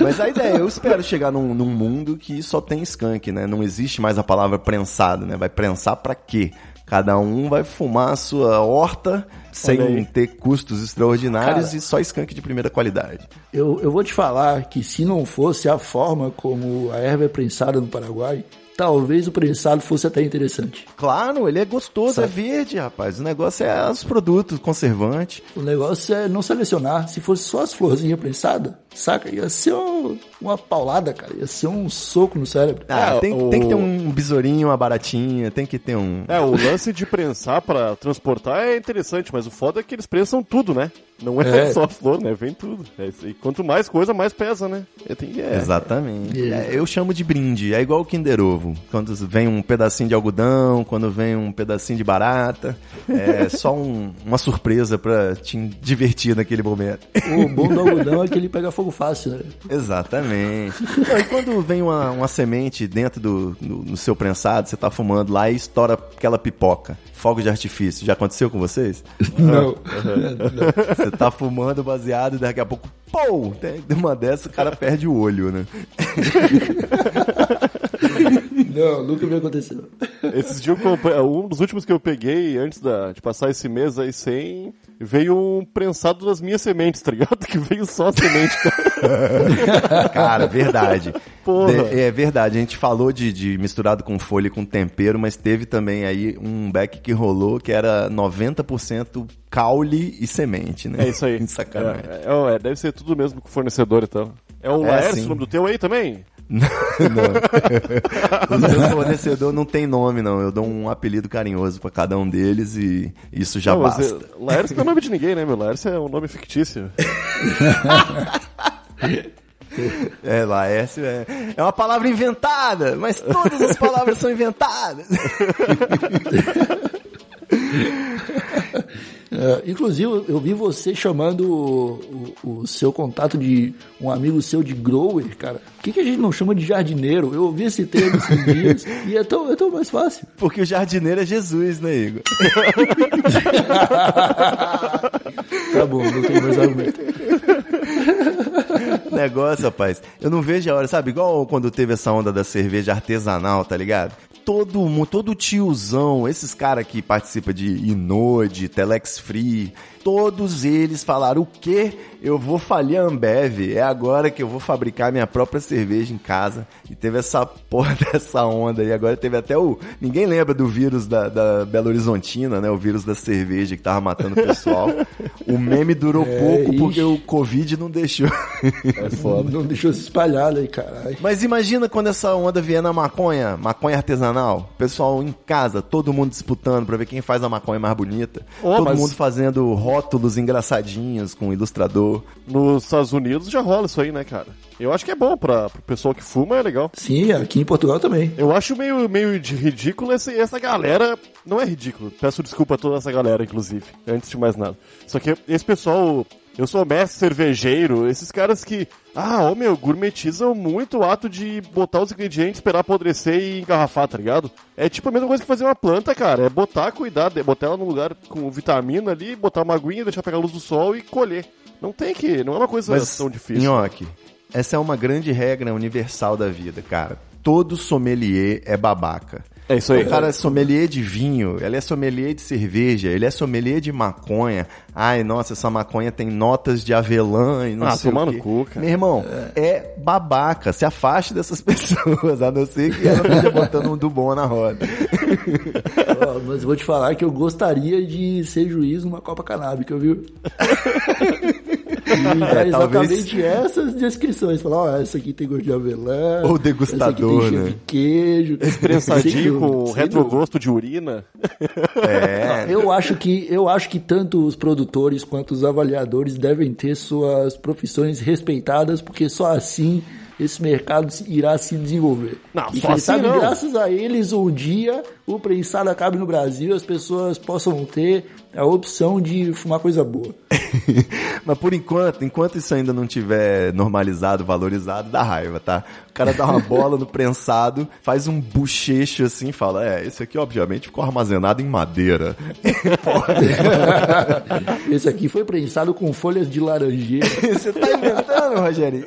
S5: Mas a ideia, eu espero chegar num, num mundo que só tem skunk, né? Não existe mais a palavra prensado, né? Vai prensar pra quê? Cada um vai fumar a sua horta sem ter custos extraordinários
S6: Cara.
S5: e só skunk de primeira qualidade.
S6: Eu, eu vou te falar que se não fosse a forma como a erva é prensada no Paraguai, talvez o prensado fosse até interessante.
S5: Claro, ele é gostoso,
S6: Sabe?
S5: é verde, rapaz. O negócio é os produtos, conservantes.
S6: O negócio é não selecionar. Se fosse só as florzinhas prensadas, saca? Ia ser um- uma paulada, cara. Ia ser um soco no cérebro.
S5: Ah,
S7: É,
S5: tem,
S7: o-
S5: tem que ter um besourinho, uma baratinha, tem que ter um.
S7: É, o lance de prensar pra transportar é interessante, mas o foda é que eles prensam tudo, né? Não é,
S6: É.
S7: só a flor, né? Vem tudo. É isso aí. quanto mais coisa, mais pesa, né? É, tem, é.
S5: Exatamente.
S6: É.
S5: É, eu chamo de brinde. É igual o Kinder Ovo. Quando vem um pedacinho de algodão, quando vem um pedacinho de barata. É só um- uma surpresa pra te divertir naquele momento.
S6: O bom do algodão é que ele pega fogo fácil, né?
S5: Exatamente. Não, e quando vem uma, uma semente dentro do no, no seu prensado, você tá fumando lá e estoura aquela pipoca. Fogo de artifício. Já aconteceu com vocês?
S6: Não.
S5: Você tá fumando baseado e daqui a pouco, pô! Tem uma dessa, o cara perde o olho, né?
S6: Não, nunca me aconteceu.
S7: Esses dias, eu comprei- um dos últimos que eu peguei antes da- de passar esse mês aí sem, veio um prensado das minhas sementes, tá ligado? Que veio só a semente, cara.
S5: Cara, verdade.
S7: Porra.
S5: De- é verdade, a gente falou de, de misturado com folha e com tempero, mas teve também aí um back que rolou que era 90% caule e semente, né?
S7: É isso aí.
S5: Sacanagem.
S7: É, é, é, deve ser tudo mesmo com o fornecedor, então. É o
S5: É,
S7: Laércio, o nome do teu aí também?
S5: Não. O meu fornecedor não tem nome, não. Eu dou um apelido carinhoso pra cada um deles e isso já
S7: Não, mas,
S5: basta.
S7: é, Laércio não é nome de ninguém, né, meu? Laércio é um nome fictício.
S5: É, Laércio é, é uma palavra inventada, mas todas as palavras são inventadas.
S6: É, inclusive, eu vi você chamando o, o- o seu contato de um amigo seu de grower, cara. Por que, que a gente não chama de jardineiro? Eu ouvi esse termo esses dias e é tão, é tão mais fácil.
S5: Porque o jardineiro é Jesus, né, Igor?
S6: Tá bom, não tem mais argumento.
S5: Negócio, rapaz. Eu não vejo a hora, sabe? Igual quando teve essa onda da cerveja artesanal, tá ligado? Todo mundo, todo tiozão, esses caras que participam de Inode, Telex Free, todos eles falaram: o quê? Eu vou falir a Ambev. É agora que eu vou fabricar minha própria cerveja em casa. E teve essa porra dessa onda aí. Agora teve até o. Ninguém lembra do vírus da, da Belo Horizontina, né? O vírus da cerveja que tava matando o pessoal. o meme durou
S6: É,
S5: pouco
S6: ixi.
S5: porque o Covid não deixou.
S6: É foda. Não deixou se espalhar aí, caralho.
S5: Mas imagina quando essa onda vier na maconha, maconha artesanal, pessoal em casa, todo mundo disputando pra ver quem faz a maconha mais bonita,
S7: Ô,
S5: todo
S7: mas-
S5: mundo fazendo rótulos engraçadinhos com ilustrador.
S7: Nos Estados Unidos já rola isso aí, né, cara? Eu acho que é bom pra, pro pessoal que fuma, é legal.
S6: Sim, aqui em Portugal também.
S7: Eu acho meio, meio de ridículo esse, essa galera. Não é ridículo. Peço desculpa a toda essa galera, inclusive. Antes de mais nada. Só que esse pessoal. Eu sou mestre cervejeiro. Esses caras que. Ah, ô meu, gourmetizam muito o ato de botar os ingredientes, esperar apodrecer e engarrafar, tá ligado? É tipo a mesma coisa que fazer uma planta, cara. É botar, cuidar, botar ela num lugar com vitamina ali, botar uma aguinha, deixar pegar a luz do sol e colher. Não tem que. Não é uma coisa
S5: Mas,
S7: tão difícil.
S5: Nhoque, essa é uma grande regra universal da vida, cara. Todo sommelier é babaca.
S7: É isso aí.
S5: O cara é sommelier de vinho, ele é sommelier de cerveja, ele é sommelier de maconha. Ai, nossa, essa maconha tem notas de avelã e não
S7: Ah,
S5: sei
S7: tomar
S5: o
S7: no
S5: quê.
S7: cu, cara.
S5: Meu irmão, é. babaca. Se afaste dessas pessoas, a não ser que ela esteja botando um do bom na roda.
S6: Ó, mas eu vou te falar que eu gostaria de ser juiz numa Copa Canábica, viu? E é,
S5: É, talvez-
S6: exatamente essas descrições. Falar, ó, essa aqui tem gosto de avelã.
S5: Ou degustador,
S6: essa aqui tem cheiro
S5: né?
S6: de queijo.
S7: Prensadinho
S6: Sem dúvida,
S7: com retrogosto de urina.
S5: É.
S6: Eu acho que eu acho que tanto os produtores quanto os avaliadores devem ter suas profissões respeitadas, porque só assim esse mercado irá se desenvolver.
S7: Não,
S6: e
S7: só
S6: quem
S7: assim
S6: sabe
S7: não.
S6: graças a eles um dia o prensado acabe no Brasil, as pessoas possam ter a opção de fumar coisa boa.
S5: Mas por enquanto, enquanto isso ainda não tiver normalizado, valorizado, dá raiva, tá? O cara dá uma bola no prensado, faz um bochecho assim e fala: É, esse aqui obviamente ficou armazenado em madeira.
S6: Esse aqui foi prensado com folhas de laranjeira.
S5: Você tá inventando, Rogerinho?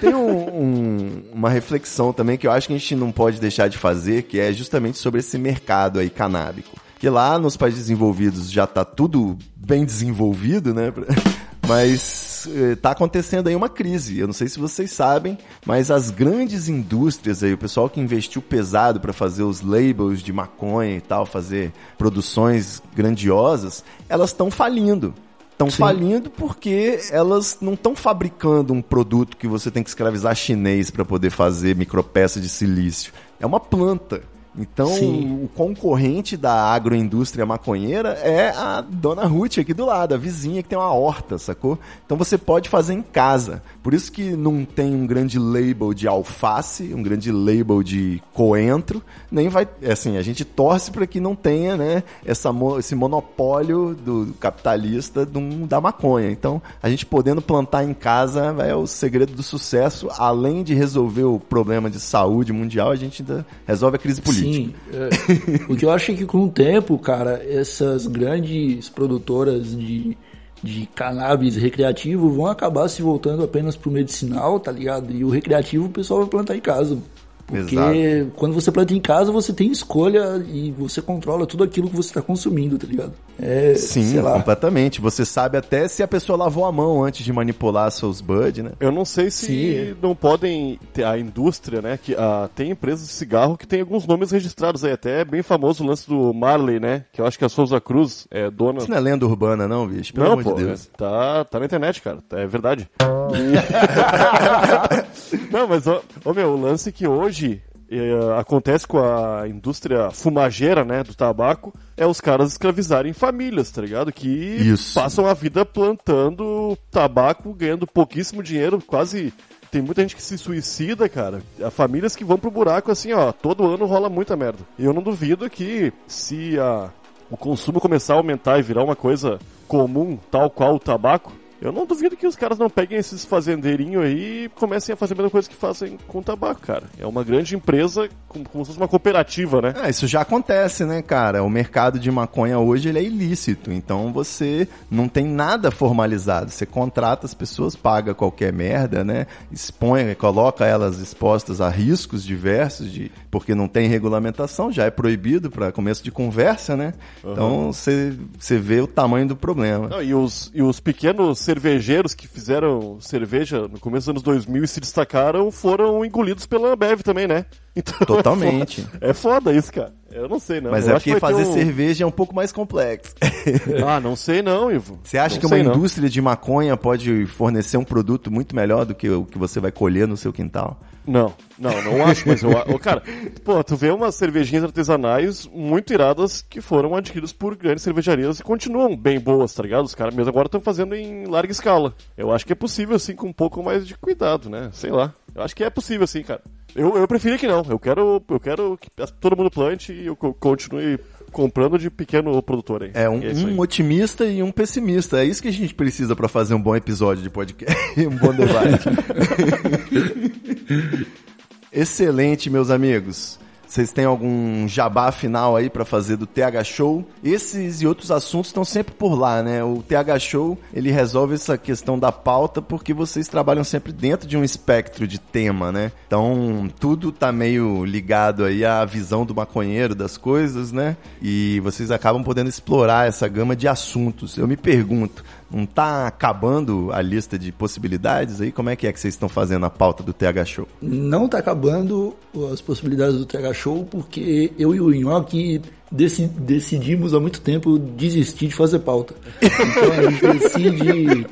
S5: Tem um- um- uma reflexão também que eu acho que a gente não pode deixar de fazer, que é justamente sobre esse mercado aí canábico. Que lá nos países desenvolvidos já tá tudo bem desenvolvido, né? Mas eh, tá acontecendo aí uma crise. Eu não sei se vocês sabem, mas as grandes indústrias aí, o pessoal que investiu pesado para fazer os labels de maconha e tal, fazer produções grandiosas, elas estão falindo. Estão falindo porque elas não estão fabricando um produto que você tem que escravizar chinês para poder fazer micropeça de silício. É uma planta. Então,
S6: Sim.
S5: o concorrente da agroindústria maconheira é a dona Ruth aqui do lado, a vizinha que tem uma horta, sacou? Então você pode fazer em casa. Por isso que não tem um grande label de alface, um grande label de coentro, nem vai, assim, a gente torce para que não tenha, né, essa, esse monopólio do capitalista um- da maconha. Então, a gente podendo plantar em casa é o segredo do sucesso, além de resolver o problema de saúde mundial, a gente ainda resolve a crise política.
S6: Sim. É. o que eu acho é que com o tempo, cara, essas grandes produtoras de, de cannabis recreativo vão acabar se voltando apenas pro medicinal, tá ligado? E o recreativo o pessoal vai plantar em casa. Porque
S5: Exato.
S6: quando você planta em casa, você tem escolha e você controla tudo aquilo que você tá consumindo, tá ligado? É,
S5: Sim,
S6: sei lá.
S5: completamente. Você sabe até se a pessoa lavou a mão antes de manipular seus bud, né?
S7: Eu não sei se
S6: Sim.
S7: não podem ter a indústria, né? Que ah, tem empresas de cigarro que tem alguns nomes registrados aí. Até é bem famoso o lance do Marley, né? Que eu acho que a Souza Cruz é dona.
S5: Isso não é lenda urbana, não, bicho? Pelo
S7: Não,
S5: amor
S7: pô,
S5: de Deus.
S7: tá, tá na internet, cara, é verdade. não, mas, ó, ó, meu, o lance que hoje eh, acontece com a indústria fumageira, né, do tabaco, é os caras escravizarem famílias, tá ligado? Que
S5: Isso.
S7: passam a vida plantando tabaco, ganhando pouquíssimo dinheiro, quase... Tem muita gente que se suicida, cara. Há famílias que vão pro buraco assim, ó. Todo ano rola muita merda. E eu não duvido que se a, o consumo começar a aumentar e virar uma coisa comum, tal qual o tabaco, Eu não duvido que os caras não peguem esses fazendeirinhos aí e comecem a fazer a mesma coisa que fazem com o tabaco, cara. É uma grande empresa, como, como se fosse uma cooperativa, né?
S5: É, isso já acontece, né, cara? O mercado de maconha hoje ele é ilícito, então você não tem nada formalizado. Você contrata as pessoas, paga qualquer merda, né? Expõe, coloca elas expostas a riscos diversos, de, porque não tem regulamentação, já é proibido para começo de conversa, né? Então você você vê o tamanho do problema.
S7: Não, e, os, e os pequenos cervejeiros que fizeram cerveja no começo dos anos 2000 e se destacaram foram engolidos pela Ambev também, né? Então,
S5: Totalmente.
S7: É foda, é foda isso, cara. Eu não sei, não.
S5: Mas
S7: Eu
S5: é porque fazer
S7: um-
S5: cerveja é um pouco mais complexo.
S7: Ah, não sei não, Ivo.
S5: Você acha
S7: Não
S5: que uma
S7: não.
S5: indústria de maconha pode fornecer um produto muito melhor do que o que você vai colher no seu quintal?
S7: Não, não, não acho, mas eu. Ô, cara, pô, tu vê umas cervejinhas artesanais muito iradas que foram adquiridas por grandes cervejarias e continuam bem boas, tá ligado? Os caras mesmo agora estão fazendo em larga escala. Eu acho que é possível, assim, com um pouco mais de cuidado, né? Sei lá. Eu acho que é possível, sim, cara. Eu, eu preferia que não. Eu quero, eu quero que todo mundo plante e eu co- continue comprando de pequeno produtor aí.
S5: É um,
S7: isso aí.
S5: um otimista e um pessimista. É isso que a gente precisa pra fazer um bom episódio de podcast, um bom debate. Excelente, meus amigos. Vocês têm algum jabá final aí pra fazer do TH Show? Esses e outros assuntos estão sempre por lá, né? O TH Show, ele resolve essa questão da pauta porque vocês trabalham sempre dentro de um espectro de tema, né? Então, tudo tá meio ligado aí à visão do maconheiro das coisas, né? E vocês acabam podendo explorar essa gama de assuntos. Eu me pergunto, não tá acabando a lista de possibilidades aí? Como é que é que vocês estão fazendo a pauta do TH Show?
S6: Não tá acabando as possibilidades do TH Show, porque eu e o Nhoque deci- decidimos há muito tempo desistir de fazer pauta. Então a gente decide.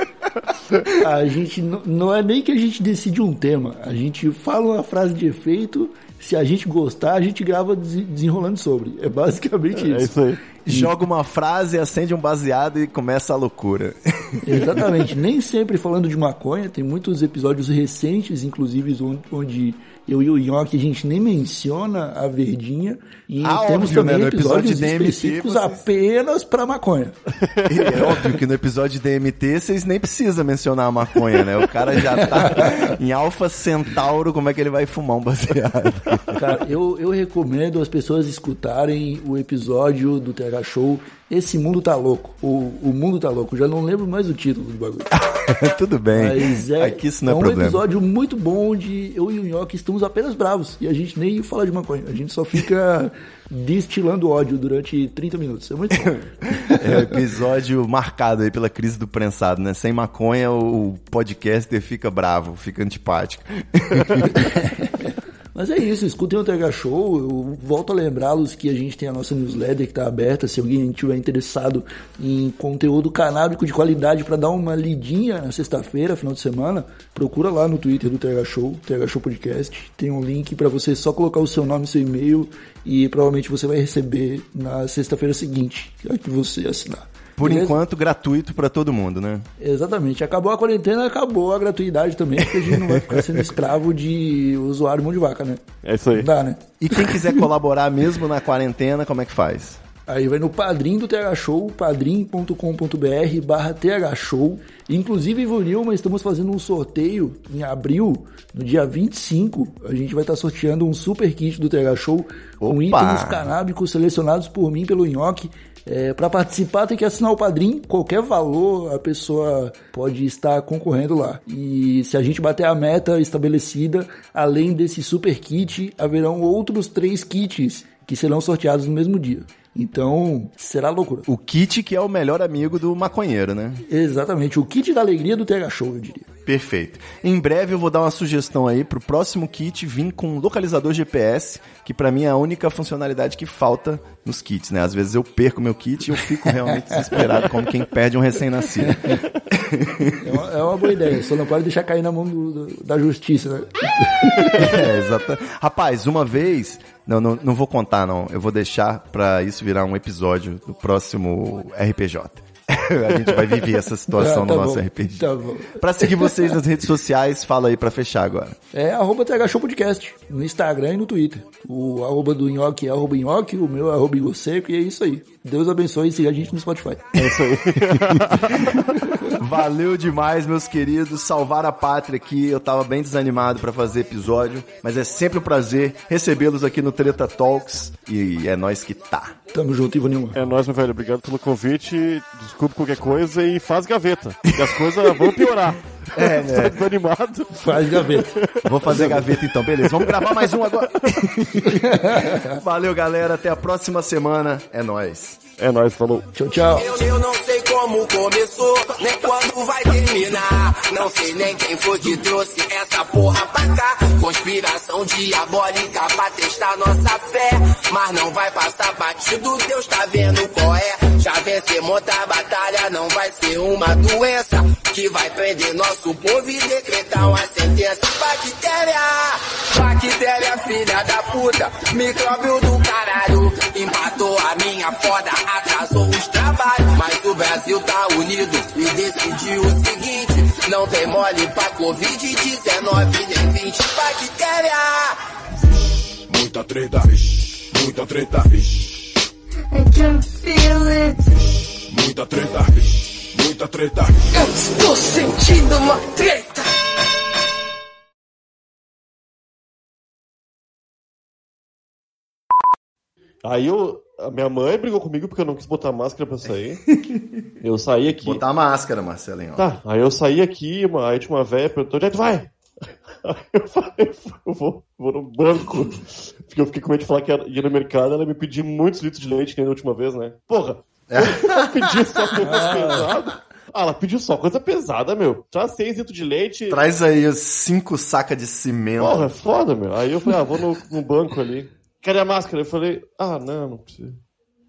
S6: A gente não é nem que a gente decide um tema, a gente fala uma frase de efeito. Se a gente gostar, a gente grava des- desenrolando sobre. É basicamente
S7: É
S6: isso.
S7: isso aí.
S5: Joga uma frase, acende um baseado e começa a loucura.
S6: Exatamente. Nem sempre falando de maconha, tem muitos episódios recentes, inclusive, on- onde eu e o Nhoque a gente nem menciona a verdinha. E
S5: Ah,
S6: temos
S5: óbvio,
S6: também
S5: né?
S6: Episódios
S5: DMT,
S6: específicos
S5: vocês-
S6: apenas para maconha.
S5: É óbvio que no episódio DMT vocês nem precisam mencionar a maconha, né? O cara já tá em Alpha Centauro, como é que ele vai fumar um baseado?
S6: Cara, eu, eu recomendo as pessoas escutarem o episódio do TH Show. Esse mundo tá louco. O, o mundo tá louco. Já não lembro mais o título do bagulho.
S5: Tudo bem.
S6: Mas é,
S5: Aqui isso não é,
S6: é um
S5: problema.
S6: episódio muito bom onde eu e o Nhoque estamos apenas bravos. E a gente nem fala de maconha. A gente só fica destilando ódio durante 30 minutos. É muito bom.
S5: É o episódio marcado aí pela crise do prensado, né? Sem maconha, o podcaster fica bravo, fica antipático.
S6: Mas é isso, escutem o TH Show. Eu volto a lembrá-los que a gente tem a nossa newsletter que está aberta. Se alguém estiver interessado em conteúdo canábico de qualidade para dar uma lidinha na sexta-feira, final de semana, procura lá no Twitter do TH Show, TH Show Podcast. Tem um link para você só colocar o seu nome e seu e-mail e provavelmente você vai receber na sexta-feira seguinte, a que você assinar.
S5: Por
S6: Beleza?
S5: enquanto, gratuito pra todo mundo, né?
S6: Exatamente. Acabou a quarentena, acabou a gratuidade também, porque a gente não vai ficar sendo escravo de usuário mão de vaca, né?
S7: É isso aí.
S6: Dá, né?
S5: E quem quiser colaborar mesmo na quarentena, como é que faz?
S6: Aí vai no padrim do TH Show, padrim.com.br barra TH Show. Inclusive, Ivo Nilma, estamos fazendo um sorteio em abril, no dia 25. A gente vai estar sorteando um super kit do TH Show com
S5: Opa!
S6: itens canábicos selecionados por mim pelo Nhoque. É, para participar tem que assinar o padrim, qualquer valor a pessoa pode estar concorrendo lá. E se a gente bater a meta estabelecida, além desse super kit, haverão outros três kits que serão sorteados no mesmo dia. Então, será loucura.
S5: O kit que é o melhor amigo do maconheiro, né?
S6: Exatamente, o kit da alegria do TH Show, eu diria.
S5: Perfeito. Em breve eu vou dar uma sugestão aí pro próximo kit vir com localizador GPS, que pra mim é a única funcionalidade que falta nos kits, né? Às vezes eu perco meu kit e eu fico realmente desesperado, como quem perde um recém-nascido.
S6: É uma, é uma boa ideia, só não pode deixar cair na mão do- do- da justiça, né?
S5: É, exata. Rapaz, uma vez. Não, não, não vou contar, não. Eu vou deixar pra isso virar um episódio do próximo RPJ. A gente vai viver essa situação
S6: Ah, tá
S5: no nosso
S6: bom,
S5: RPG.
S6: tá bom.
S5: Pra seguir vocês nas redes sociais, fala aí pra fechar agora.
S6: É arroba Podcast, no Instagram e no Twitter. O arroba do Nhoque é arroba Nhoque, o meu é arroba Igor Seco, e é isso aí. Deus abençoe e siga a gente no Spotify.
S7: É isso aí.
S5: Valeu demais, meus queridos. Salvar a pátria aqui. Eu tava bem desanimado pra fazer episódio, mas é sempre um prazer recebê-los aqui no Treta Talks. E é nós que tá.
S6: Tamo junto, Ivo Nilma.
S7: É nóis, meu velho. Obrigado pelo convite. Desculpe qualquer coisa e faz gaveta. Que as coisas vão piorar.
S5: É, né?
S7: Tá desanimado.
S6: Faz gaveta.
S5: Vou fazer gaveta então, beleza. Vamos gravar mais um agora. Valeu, galera. Até a próxima semana. É nóis.
S7: É nóis, falou.
S6: Tchau, tchau.
S4: Eu, eu não sei como começou, nem quando vai terminar. Não sei nem quem foi que trouxe essa porra pra cá. Conspiração diabólica pra testar nossa fé. Mas não vai passar batido, Deus tá vendo qual é. Já vencemos a batalha, não vai ser uma doença que vai prender nosso povo e decretar uma sentença. Bactéria, bactéria filha da puta, micróbio do caralho. Empatou a minha foda, atrasou os trabalhos. Mas o Brasil tá unido e decidiu o seguinte: não tem mole pra Covid-19 nem 20 bactéria.
S2: Muita treta, muita treta,
S3: I can feel it.
S2: muita treta, muita treta.
S3: Eu estou sentindo uma treta.
S7: Aí eu. A minha mãe brigou comigo porque eu não quis botar máscara pra sair. Eu saí aqui.
S5: Botar a máscara, Marcelinho.
S7: Tá, aí eu saí aqui, uma, aí tinha uma velha perguntou, onde é que tu vai? Aí eu falei, eu vou, vou no banco. Porque eu fiquei com medo de falar que ia no mercado, ela me pediu muitos litros de leite, que nem da última vez, né? Porra! Ela pediu só coisa pesada. Ah, ela pediu só coisa pesada, meu. Já seis litros de leite.
S5: Traz aí cinco sacas de cimento.
S7: Porra, é foda, meu. Aí eu falei, ah, vou no, no banco ali. Cadê a máscara? Eu falei, ah, não, não precisa.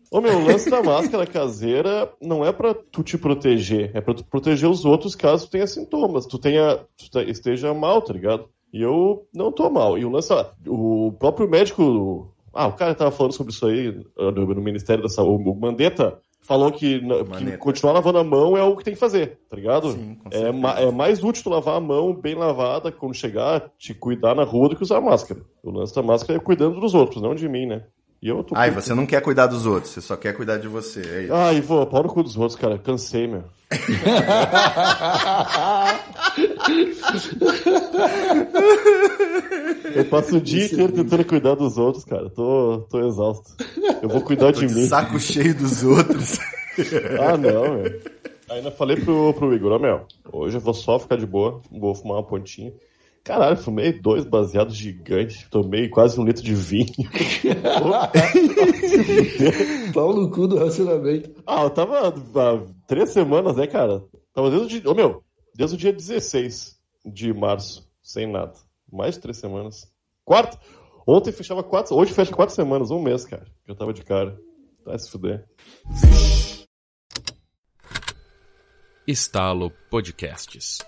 S7: Ô meu, o lance da máscara caseira não é pra tu te proteger, é pra tu proteger os outros caso tu tenha sintomas, tu tenha, tu te- esteja mal, tá ligado? E eu não tô mal. E o lance, o próprio médico, ah, o cara tava falando sobre isso aí no Ministério da Saúde, o Mandetta falou que, que continuar lavando a mão é o que tem que fazer, tá ligado?
S5: Sim,
S7: é, ma- é mais útil tu lavar a mão bem lavada quando chegar, te cuidar na rua do que usar máscara. O lance da máscara é cuidando dos outros, não de mim, né? E eu tô
S5: Ai, você não quer cuidar dos outros, você só quer cuidar de você. É isso.
S7: Ai, vou, pau no cu dos outros, cara. Cansei, meu. Eu passo o dia inteiro tentando cuidar dos outros, cara. Tô, tô exausto. Eu vou cuidar de
S5: de
S7: mim.
S5: saco cheio dos outros.
S7: Ah, não, meu. Ainda falei pro, pro Igor, ó, meu, hoje eu vou só ficar de boa, vou fumar uma pontinha. Caralho, fumei dois baseados gigantes, tomei quase um litro de vinho.
S6: Pau no cu do racionamento.
S7: Ah, eu tava há três semanas, né, cara? Tava desde o dia. Ô, meu, desde o dia 16 de março, sem nada. Mais de três semanas. Quarto. Ontem fechava quatro. Hoje fecha quatro semanas, um mês, cara. Que eu tava de cara. Vai se fuder.
S8: Estalo Podcasts.